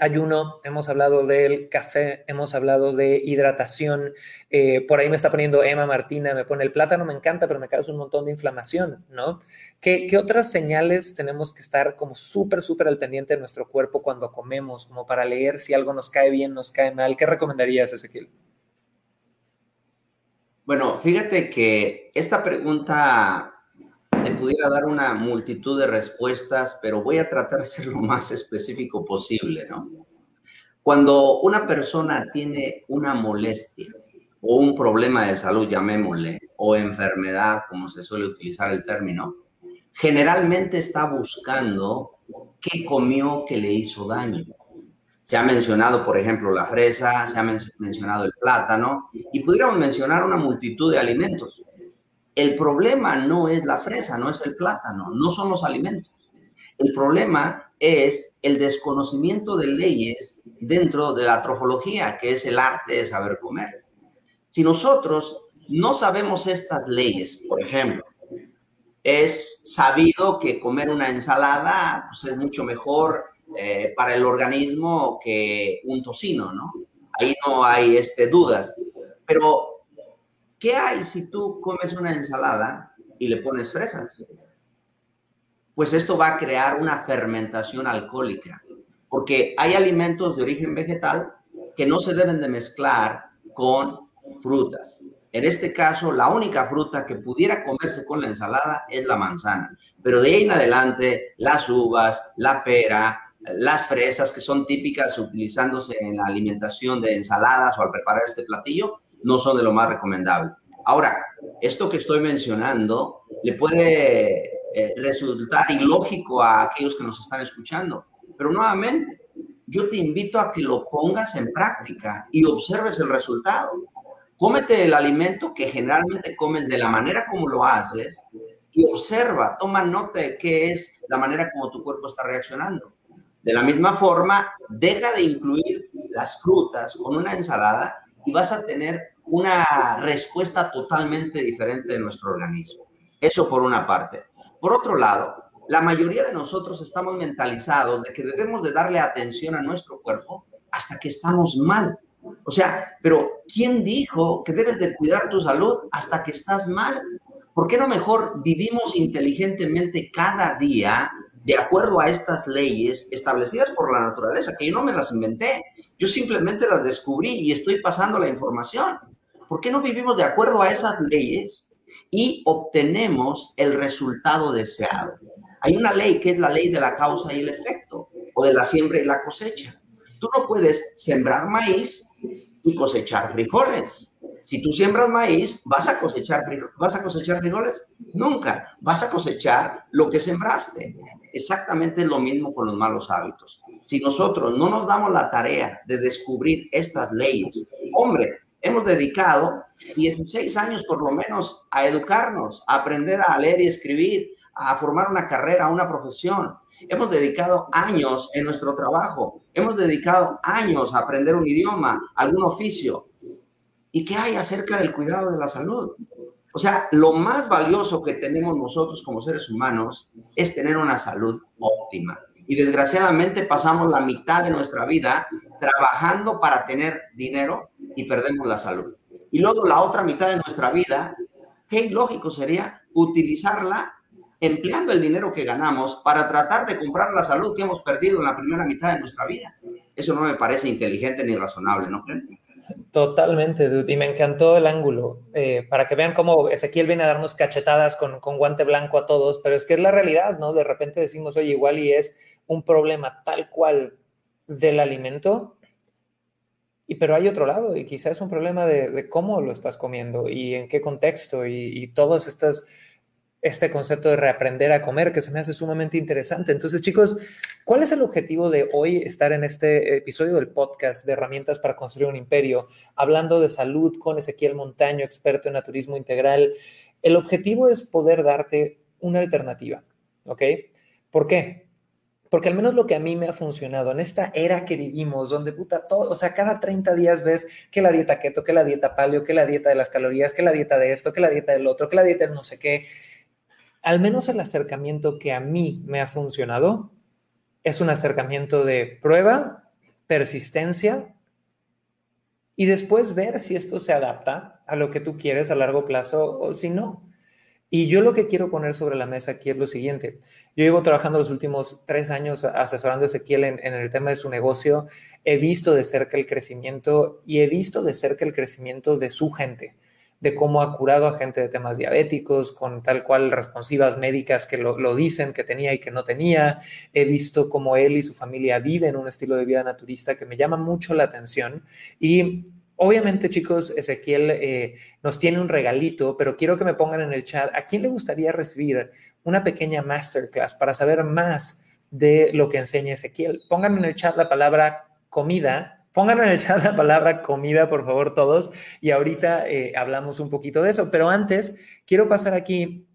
Speaker 2: ayuno, hemos hablado del café, hemos hablado de hidratación. Eh, por ahí me está poniendo Emma Martina, me pone el plátano, me encanta, pero me causa un montón de inflamación, ¿no? ¿Qué, otras señales tenemos que estar como súper, súper al pendiente de nuestro cuerpo cuando comemos, como para leer si algo nos cae bien, nos cae mal? ¿Qué recomendarías, Ezequiel?
Speaker 3: Bueno, fíjate que esta pregunta te pudiera dar una multitud de respuestas, pero voy a tratar de ser lo más específico posible, ¿no? Cuando una persona tiene una molestia o un problema de salud, llamémosle, o enfermedad, como se suele utilizar el término, generalmente está buscando qué comió que le hizo daño. Se ha mencionado, por ejemplo, la fresa, se ha mencionado el plátano, y pudiéramos mencionar una multitud de alimentos. El problema no es la fresa, no es el plátano, no son los alimentos. El problema es el desconocimiento de leyes dentro de la trofología, que es el arte de saber comer. Si nosotros no sabemos estas leyes, por ejemplo, es sabido que comer una ensalada pues, es mucho mejor eh, para el organismo que un tocino, ¿no? Ahí no hay este, dudas. Pero ¿Qué hay si tú comes una ensalada y le pones fresas? Pues esto va a crear una fermentación alcohólica, porque hay alimentos de origen vegetal que no se deben de mezclar con frutas. En este caso, la única fruta que pudiera comerse con la ensalada es la manzana, pero de ahí en adelante, las uvas, la pera, las fresas que son típicas utilizándose en la alimentación de ensaladas o al preparar este platillo, no son de lo más recomendable. Ahora, esto que estoy mencionando le puede eh, resultar ilógico a aquellos que nos están escuchando, pero nuevamente, yo te invito a que lo pongas en práctica y observes el resultado. Cómete el alimento que generalmente comes de la manera como lo haces y observa, toma nota de qué es la manera como tu cuerpo está reaccionando. De la misma forma, deja de incluir las frutas con una ensalada y vas a tener una respuesta totalmente diferente de nuestro organismo. Eso por una parte. Por otro lado, la mayoría de nosotros estamos mentalizados de que debemos de darle atención a nuestro cuerpo hasta que estamos mal. O sea, pero ¿quién dijo que debes de cuidar tu salud hasta que estás mal? ¿Por qué no mejor vivimos inteligentemente cada día de acuerdo a estas leyes establecidas por la naturaleza, que yo no me las inventé, yo simplemente las descubrí y estoy pasando la información. ¿Por qué no vivimos de acuerdo a esas leyes y obtenemos el resultado deseado? Hay una ley que es la ley de la causa y el efecto, o de la siembra y la cosecha. Tú no puedes sembrar maíz y cosechar frijoles. Si tú siembras maíz, ¿vas a cosechar, ¿vas a cosechar frijoles? Nunca. Vas a cosechar lo que sembraste. Exactamente lo mismo con los malos hábitos. Si nosotros no nos damos la tarea de descubrir estas leyes, hombre, hemos dedicado 16 años por lo menos a educarnos, a aprender a leer y escribir, a formar una carrera, una profesión. Hemos dedicado años en nuestro trabajo, hemos dedicado años a aprender un idioma, algún oficio. ¿Y qué hay acerca del cuidado de la salud? O sea, lo más valioso que tenemos nosotros como seres humanos es tener una salud óptima. Y desgraciadamente pasamos la mitad de nuestra vida trabajando para tener dinero y perdemos la salud. Y luego la otra mitad de nuestra vida, qué ilógico sería utilizarla empleando el dinero que ganamos para tratar de comprar la salud que hemos perdido en la primera mitad de nuestra vida. Eso no me parece inteligente ni razonable, ¿no creen?
Speaker 2: Totalmente, dude. Y me encantó el ángulo. Eh, para que vean cómo Ezequiel viene a darnos cachetadas con, con, guante blanco a todos, pero es que es la realidad, ¿no? De repente decimos, oye, igual y es un problema tal cual del alimento, y pero hay otro lado, y quizás es un problema de, de cómo lo estás comiendo y en qué contexto, y, y todas estas este concepto de reaprender a comer, que se me hace sumamente interesante. Entonces, chicos, ¿cuál es el objetivo de hoy estar en este episodio del podcast de herramientas para construir un imperio, hablando de salud con Ezequiel Montaño, experto en naturismo integral? El objetivo es poder darte una alternativa, ¿ok? ¿Por qué? Porque al menos lo que a mí me ha funcionado en esta era que vivimos, donde puta todo, o sea, cada 30 días ves que la dieta keto, que la dieta paleo, que la dieta de las calorías, que la dieta de esto, que la dieta del otro, que la dieta de no sé qué al menos el acercamiento que a mí me ha funcionado es un acercamiento de prueba, persistencia y después ver si esto se adapta a lo que tú quieres a largo plazo o si no. Y yo lo que quiero poner sobre la mesa aquí es lo siguiente. Yo llevo trabajando los últimos tres años asesorando a Ezequiel en, en, el tema de su negocio. He visto de cerca el crecimiento y he visto de cerca el crecimiento de su gente de cómo ha curado a gente de temas diabéticos, con tal cual responsivas médicas que lo, dicen que tenía y que no tenía. He visto cómo él y su familia viven un estilo de vida naturista que me llama mucho la atención. Y obviamente, chicos, Ezequiel eh, nos tiene un regalito, pero quiero que me pongan en el chat a quién le gustaría recibir una pequeña masterclass para saber más de lo que enseña Ezequiel. Pónganme en el chat la palabra comida Pónganme en el chat la palabra comida, por favor, todos, y ahorita eh, hablamos un poquito de eso. Pero antes, quiero pasar aquí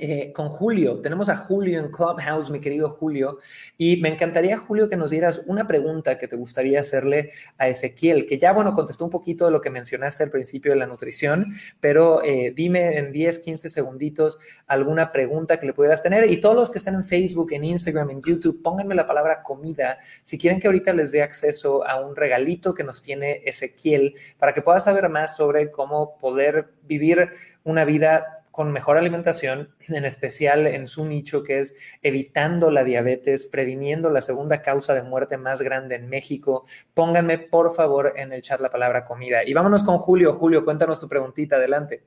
Speaker 2: eh, con Julio. Tenemos a Julio en Clubhouse, mi querido Julio, y me encantaría, Julio, que nos dieras una pregunta que te gustaría hacerle a Ezequiel, que ya, bueno, contestó un poquito de lo que mencionaste al principio de la nutrición, pero eh, dime en 10, 15 segunditos alguna pregunta que le pudieras tener. Y todos los que están en Facebook, en Instagram, en YouTube, pónganme la palabra comida si quieren que ahorita les dé acceso a un regalito que nos tiene Ezequiel para que puedas saber más sobre cómo poder vivir una vida con mejor alimentación, en especial en su nicho que es evitando la diabetes, previniendo la segunda causa de muerte más grande en México. Pónganme por favor en el chat la palabra comida. Y vámonos con Julio. Julio, cuéntanos tu preguntita, adelante.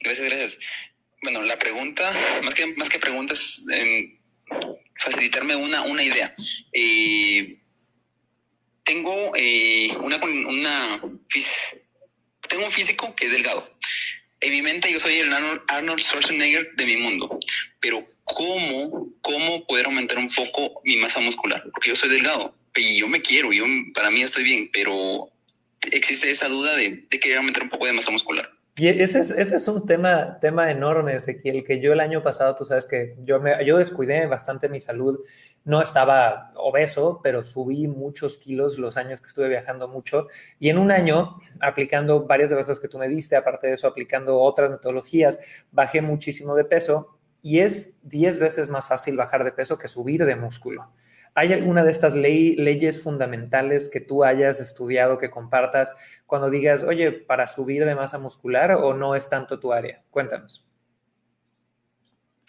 Speaker 5: Gracias, gracias. Bueno, la pregunta, más que, más que preguntas, eh, facilitarme una, una idea. Eh, tengo eh, una, una, tengo un físico que es delgado en mi mente yo soy el Arnold Schwarzenegger de mi mundo, pero ¿cómo, cómo poder aumentar un poco mi masa muscular? Porque yo soy delgado y yo me quiero, yo para mí estoy bien, pero existe esa duda de, de querer aumentar un poco de masa muscular.
Speaker 2: Y ese es, ese es un tema, tema enorme, Ezequiel, que yo el año pasado, tú sabes que yo, me, yo descuidé bastante mi salud. No estaba obeso, pero subí muchos kilos los años que estuve viajando mucho. Y en un año, aplicando varias de las cosas que tú me diste, aparte de eso, aplicando otras metodologías, bajé muchísimo de peso. Y es 10 veces más fácil bajar de peso que subir de músculo. ¿Hay alguna de estas ley, leyes fundamentales que tú hayas estudiado, que compartas cuando digas, oye, para subir de masa muscular o no es tanto tu área? Cuéntanos.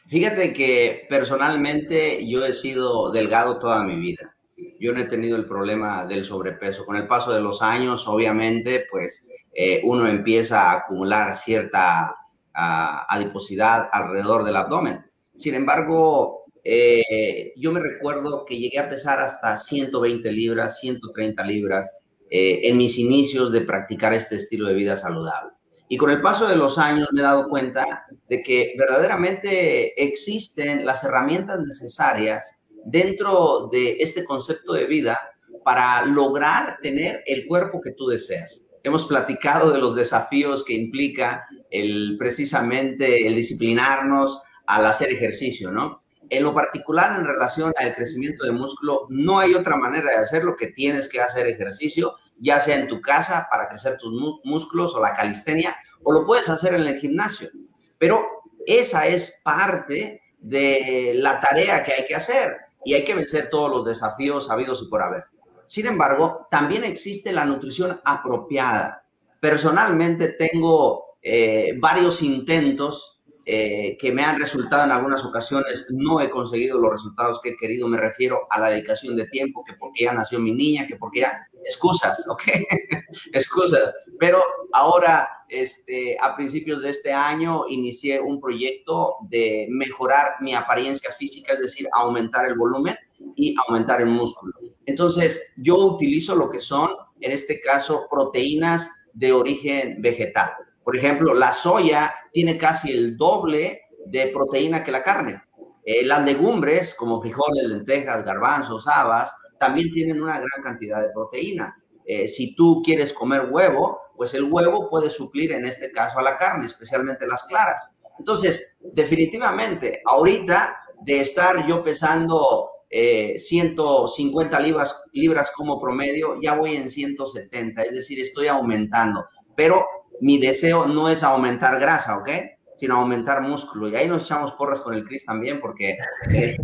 Speaker 3: Fíjate que personalmente yo he sido delgado toda mi vida. Yo no he tenido el problema del sobrepeso. Con el paso de los años, obviamente, pues eh, uno empieza a acumular cierta uh, adiposidad alrededor del abdomen. Sin embargo, eh, yo me recuerdo que llegué a pesar hasta 120 libras, 130 libras eh, en mis inicios de practicar este estilo de vida saludable. Y con el paso de los años me he dado cuenta de que verdaderamente existen las herramientas necesarias dentro de este concepto de vida para lograr tener el cuerpo que tú deseas. Hemos platicado de los desafíos que implica el precisamente el disciplinarnos al hacer ejercicio, ¿no? En lo particular, en relación al crecimiento de músculo, no hay otra manera de hacerlo que tienes que hacer ejercicio, ya sea en tu casa para crecer tus músculos o la calistenia, o lo puedes hacer en el gimnasio. Pero esa es parte de la tarea que hay que hacer y hay que vencer todos los desafíos habidos y por haber. Sin embargo, también existe la nutrición apropiada. Personalmente tengo eh, varios intentos eh, que me han resultado en algunas ocasiones, no he conseguido los resultados que he querido, me refiero a la dedicación de tiempo, que porque ya nació mi niña, que porque ya, excusas, ¿ok? excusas. Pero ahora, este, a principios de este año, inicié un proyecto de mejorar mi apariencia física, es decir, aumentar el volumen y aumentar el músculo. Entonces, yo utilizo lo que son, en este caso, proteínas de origen vegetal. Por ejemplo, la soya tiene casi el doble de proteína que la carne. Eh, las legumbres, como frijoles, lentejas, garbanzos, habas, también tienen una gran cantidad de proteína. Eh, si tú quieres comer huevo, pues el huevo puede suplir en este caso a la carne, especialmente las claras. Entonces, definitivamente, ahorita de estar yo pesando 150 eh, libras, libras como promedio, ya voy en 170, es decir, estoy aumentando. Pero mi deseo no es aumentar grasa, ¿ok? Sino aumentar músculo. Y ahí nos echamos porras con el Chris también, porque eh,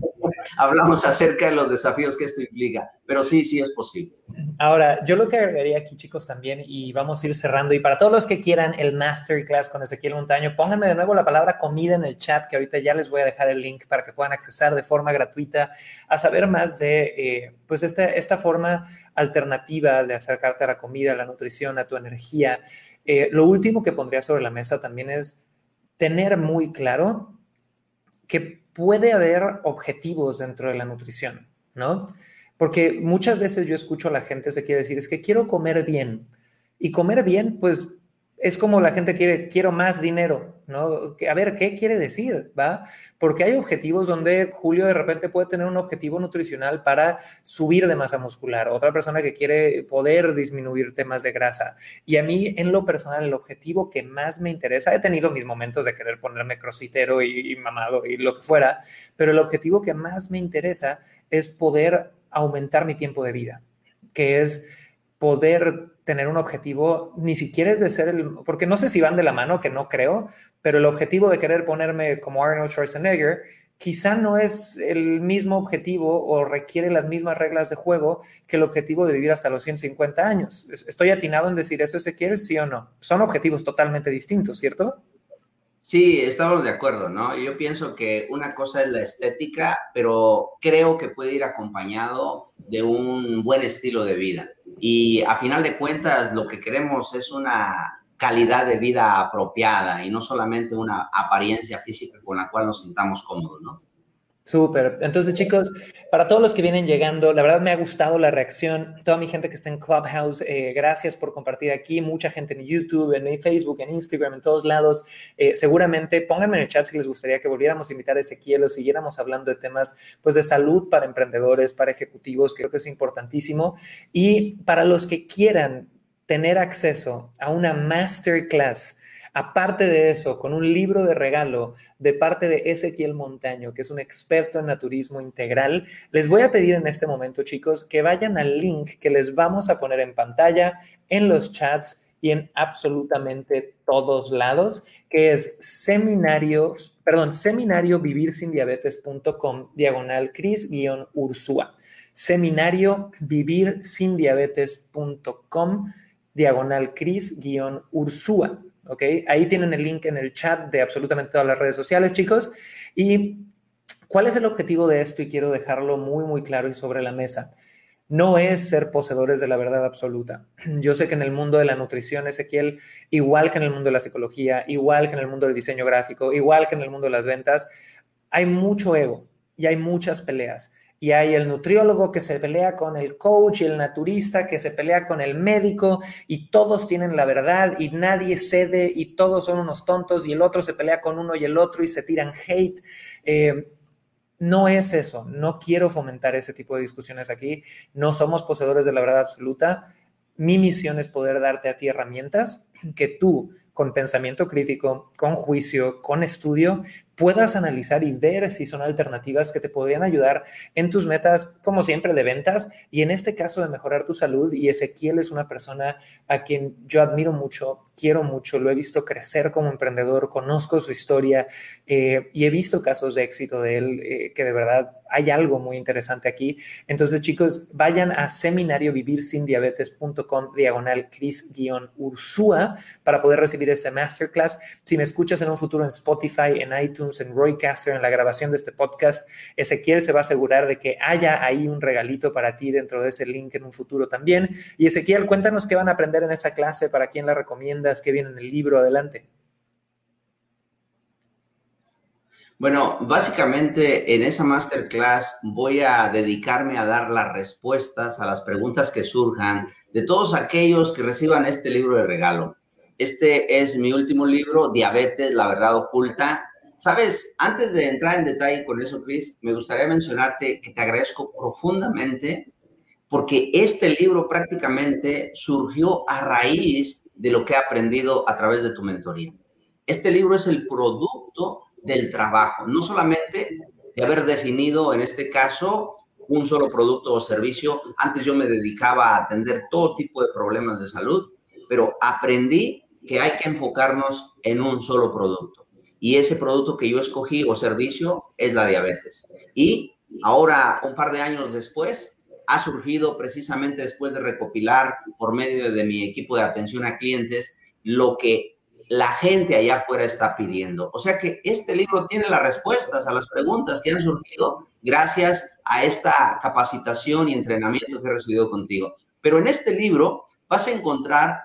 Speaker 3: hablamos acerca de los desafíos que esto implica. Pero sí, sí es posible.
Speaker 2: Ahora, yo lo que agregaría aquí, chicos, también, y vamos a ir cerrando, y para todos los que quieran el Masterclass con Ezequiel Montaño, pónganme de nuevo la palabra comida en el chat, que ahorita ya les voy a dejar el link para que puedan accesar de forma gratuita a saber más de, eh, pues, esta, esta forma alternativa de acercarte a la comida, a la nutrición, a tu energía. Eh, lo último que pondría sobre la mesa también es tener muy claro que puede haber objetivos dentro de la nutrición, ¿no? Porque muchas veces yo escucho a la gente se quiere decir, es que quiero comer bien. Y comer bien, pues es como la gente quiere, quiero más dinero, ¿no? A ver, ¿qué quiere decir? ¿Va? Porque hay objetivos donde Julio de repente puede tener un objetivo nutricional para subir de masa muscular, otra persona que quiere poder disminuir temas de grasa. Y a mí, en lo personal, el objetivo que más me interesa, he tenido mis momentos de querer ponerme crositero y, y mamado y lo que fuera, pero el objetivo que más me interesa es poder aumentar mi tiempo de vida, que es poder tener un objetivo, ni siquiera es de ser el, porque no sé si van de la mano, que no creo, pero el objetivo de querer ponerme como Arnold Schwarzenegger quizá no es el mismo objetivo o requiere las mismas reglas de juego que el objetivo de vivir hasta los 150 años. ¿Estoy atinado en decir eso, Ezequiel? ¿Sí o no? Son objetivos totalmente distintos, ¿cierto?
Speaker 3: Sí, estamos de acuerdo, ¿no? Yo pienso que una cosa es la estética, pero creo que puede ir acompañado de un buen estilo de vida. Y a final de cuentas, lo que queremos es una calidad de vida apropiada y no solamente una apariencia física con la cual nos sintamos cómodos, ¿no?
Speaker 2: Súper. Entonces, chicos, para todos los que vienen llegando, la verdad me ha gustado la reacción. Toda mi gente que está en Clubhouse, eh, gracias por compartir aquí. Mucha gente en YouTube, en Facebook, en Instagram, en todos lados. Eh, seguramente pónganme en el chat si les gustaría que volviéramos a invitar a Ezequiel o siguiéramos hablando de temas pues, de salud para emprendedores, para ejecutivos, que creo que es importantísimo. Y para los que quieran tener acceso a una masterclass Aparte de eso, con un libro de regalo de parte de Ezequiel Montaño, que es un experto en naturismo integral, les voy a pedir en este momento, chicos, que vayan al link que les vamos a poner en pantalla, en los chats y en absolutamente todos lados, que es seminarios, perdón, seminario vivir sin diabetes.com, diagonal Cris-Ursúa. Seminario vivir sin diabetes.com, diagonal Cris-Ursúa. ¿ok? Ahí tienen el link en el chat de absolutamente todas las redes sociales, chicos. ¿Y cuál es el objetivo de esto? Y quiero dejarlo muy, muy claro y sobre la mesa. No es ser poseedores de la verdad absoluta. Yo sé que en el mundo de la nutrición, Ezequiel, igual que en el mundo de la psicología, igual que en el mundo del diseño gráfico, igual que en el mundo de las ventas, hay mucho ego y hay muchas peleas y hay el nutriólogo que se pelea con el coach y el naturista que se pelea con el médico y todos tienen la verdad y nadie cede y todos son unos tontos y el otro se pelea con uno y el otro y se tiran hate. Eh, no es eso, no quiero fomentar ese tipo de discusiones aquí, no somos poseedores de la verdad absoluta. Mi misión es poder darte a ti herramientas que tú con pensamiento crítico, con juicio, con estudio, puedas analizar y ver si son alternativas que te podrían ayudar en tus metas, como siempre, de ventas y en este caso de mejorar tu salud. Y Ezequiel es una persona a quien yo admiro mucho, quiero mucho, lo he visto crecer como emprendedor, conozco su historia eh, y he visto casos de éxito de él eh, que de verdad hay algo muy interesante aquí. Entonces, chicos, vayan a seminariovivirsindiabetes.com diagonal Cris-Ursúa Para poder recibir esta masterclass. Si me escuchas en un futuro en Spotify, en iTunes, en Roycaster, en la grabación de este podcast, Ezequiel se va a asegurar de que haya ahí un regalito para ti dentro de ese link en un futuro también. Y Ezequiel, cuéntanos qué van a aprender en esa clase, para quién la recomiendas, qué viene en el libro, adelante.
Speaker 3: Bueno, básicamente en esa masterclass voy a dedicarme a dar las respuestas a las preguntas que surjan de todos aquellos que reciban este libro de regalo. Este es mi último libro, Diabetes, la verdad oculta. Sabes, antes de entrar en detalle con eso, Chris, me gustaría mencionarte que te agradezco profundamente porque este libro prácticamente surgió a raíz de lo que he aprendido a través de tu mentoría. Este libro es el producto del trabajo, no solamente de haber definido en este caso un solo producto o servicio. Antes yo me dedicaba a atender todo tipo de problemas de salud, pero aprendí que hay que enfocarnos en un solo producto. Y ese producto que yo escogí o servicio es la diabetes. Y ahora, un par de años después, ha surgido precisamente después de recopilar por medio de mi equipo de atención a clientes lo que la gente allá afuera está pidiendo. O sea que este libro tiene las respuestas a las preguntas que han surgido gracias a esta capacitación y entrenamiento que he recibido contigo. Pero en este libro vas a encontrar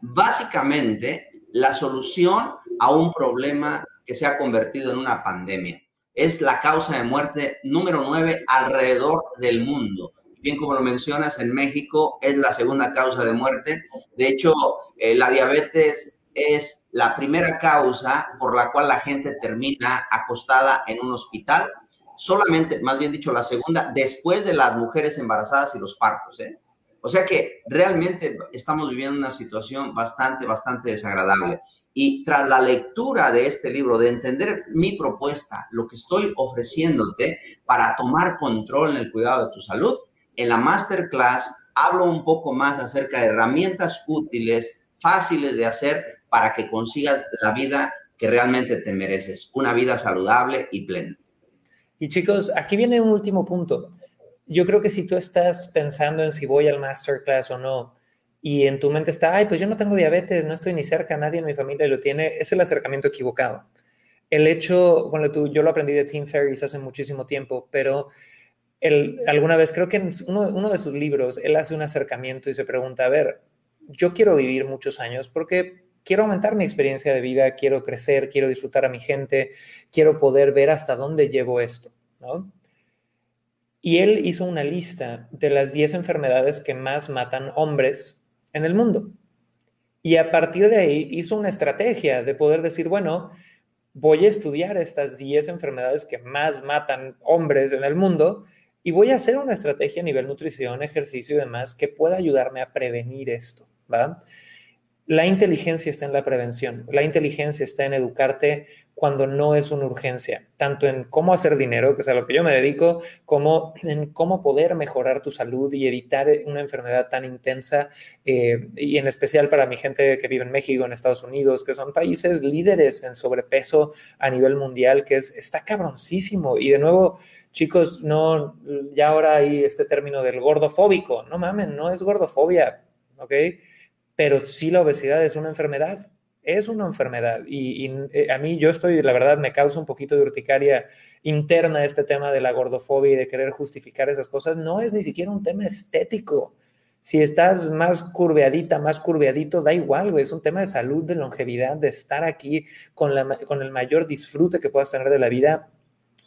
Speaker 3: básicamente la solución a un problema que se ha convertido en una pandemia. Es la causa de muerte número 9 alrededor del mundo. Bien como lo mencionas, en México es la segunda causa de muerte. De hecho, eh, la diabetes es la primera causa por la cual la gente termina acostada en un hospital, solamente, más bien dicho, la segunda, después de las mujeres embarazadas y los partos. ¿eh? O sea que realmente estamos viviendo una situación bastante, bastante desagradable. Y tras la lectura de este libro, de entender mi propuesta, lo que estoy ofreciéndote para tomar control en el cuidado de tu salud, en la masterclass hablo un poco más acerca de herramientas útiles, fáciles de hacer para que consigas la vida que realmente te mereces, una vida saludable y plena.
Speaker 2: Y chicos, aquí viene un último punto. Yo creo que si tú estás pensando en si voy al masterclass o no, y en tu mente está, ay, pues yo no tengo diabetes, no estoy ni cerca, nadie en mi familia lo tiene, es el acercamiento equivocado. El hecho, bueno, tú, yo lo aprendí de Tim Ferriss hace muchísimo tiempo, pero alguna vez, creo que en uno, uno de sus libros, él hace un acercamiento y se pregunta, a ver, yo quiero vivir muchos años porque quiero aumentar mi experiencia de vida, quiero crecer, quiero disfrutar a mi gente, quiero poder ver hasta dónde llevo esto, ¿no? Y él hizo una lista de las 10 enfermedades que más matan hombres en el mundo. Y a partir de ahí hizo una estrategia de poder decir, bueno, voy a estudiar estas 10 enfermedades que más matan hombres en el mundo y voy a hacer una estrategia a nivel nutrición, ejercicio y demás que pueda ayudarme a prevenir esto, ¿va? La inteligencia está en la prevención, la inteligencia está en educarte cuando no es una urgencia, tanto en cómo hacer dinero, que es a lo que yo me dedico, como en cómo poder mejorar tu salud y evitar una enfermedad tan intensa, eh, y en especial para mi gente que vive en México, en Estados Unidos, que son países líderes en sobrepeso a nivel mundial, que es, está cabroncísimo. Y de nuevo, chicos, no, ya ahora hay este término del gordofóbico, no mamen, no es gordofobia, ¿ok? Pero sí la obesidad es una enfermedad, es una enfermedad. Y, eh, a mí yo estoy, la verdad, me causa un poquito de urticaria interna este tema de la gordofobia y de querer justificar esas cosas. No es ni siquiera un tema estético. Si estás más curveadita, más curveadito, da igual, güey. Es un tema de salud, de longevidad, de estar aquí con, la, con el mayor disfrute que puedas tener de la vida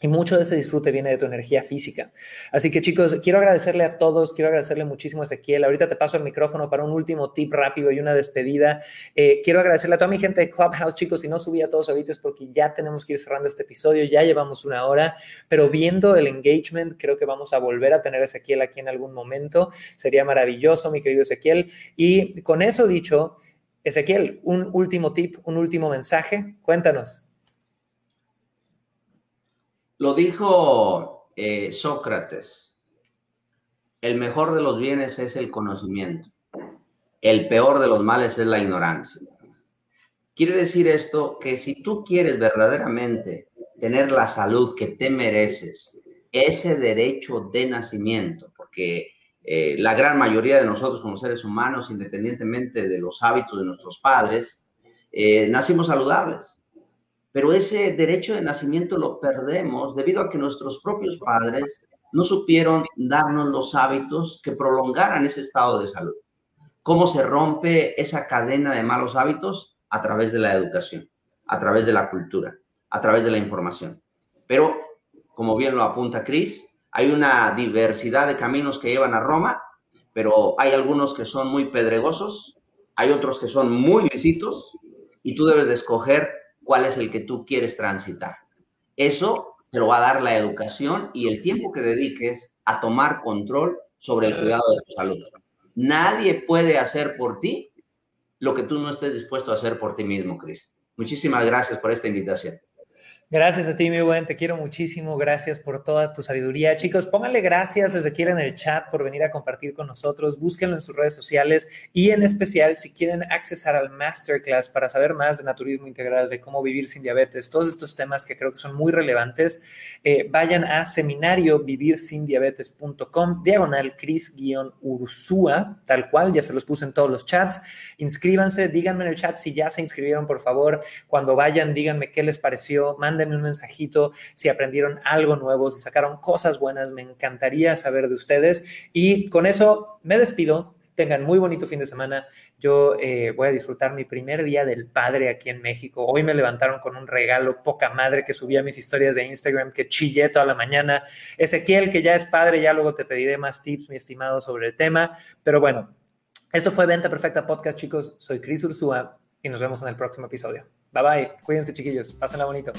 Speaker 2: y mucho de ese disfrute viene de tu energía física. Así que chicos, quiero agradecerle a todos, quiero agradecerle muchísimo a Ezequiel. Ahorita te paso el micrófono para un último tip rápido y una despedida. Eh, quiero agradecerle a toda mi gente de Clubhouse, chicos. Si no subí a todos ahorita es porque ya tenemos que ir cerrando este episodio, ya llevamos una hora, pero viendo el engagement, creo que vamos a volver a tener a Ezequiel aquí en algún momento. Sería maravilloso, mi querido Ezequiel. Y con eso dicho, Ezequiel, un último tip, un último mensaje. Cuéntanos.
Speaker 3: Lo dijo eh, Sócrates, el mejor de los bienes es el conocimiento, el peor de los males es la ignorancia. Quiere decir esto que si tú quieres verdaderamente tener la salud que te mereces, ese derecho de nacimiento, porque eh, la gran mayoría de nosotros como seres humanos, independientemente de los hábitos de nuestros padres, eh, nacimos saludables. Pero ese derecho de nacimiento lo perdemos debido a que nuestros propios padres no supieron darnos los hábitos que prolongaran ese estado de salud. ¿Cómo se rompe esa cadena de malos hábitos? A través de la educación, a través de la cultura, a través de la información. Pero, como bien lo apunta Cris, hay una diversidad de caminos que llevan a Roma, pero hay algunos que son muy pedregosos, hay otros que son muy lisitos y tú debes de escoger cuál es el que tú quieres transitar. Eso te lo va a dar la educación y el tiempo que dediques a tomar control sobre el cuidado de tu salud. Nadie puede hacer por ti lo que tú no estés dispuesto a hacer por ti mismo, Chris. Muchísimas gracias por esta invitación.
Speaker 2: Gracias a ti, mi buen, te quiero muchísimo. Gracias por toda tu sabiduría. Chicos, pónganle gracias desde aquí en el chat por venir a compartir con nosotros. Búsquenlo en sus redes sociales y en especial si quieren accesar al masterclass para saber más de naturismo integral, de cómo vivir sin diabetes, todos estos temas que creo que son muy relevantes, eh, vayan a seminario vivirsindiabetes.com, diagonal Cris-Ursúa, tal cual, ya se los puse en todos los chats. Inscríbanse, díganme en el chat si ya se inscribieron, por favor. Cuando vayan, díganme qué les pareció. Manden un mensajito si aprendieron algo nuevo, si sacaron cosas buenas, me encantaría saber de ustedes. Y con eso me despido. Tengan muy bonito fin de semana. Yo eh, voy a disfrutar mi primer día del padre aquí en México. Hoy me levantaron con un regalo poca madre que subí a mis historias de Instagram que chillé toda la mañana. Ezequiel, que ya es padre, ya luego te pediré más tips, mi estimado, sobre el tema. Pero bueno, esto fue Venta Perfecta Podcast, chicos. Soy Cris Ursúa y nos vemos en el próximo episodio. Bye bye. Cuídense, chiquillos. Pásenla bonito.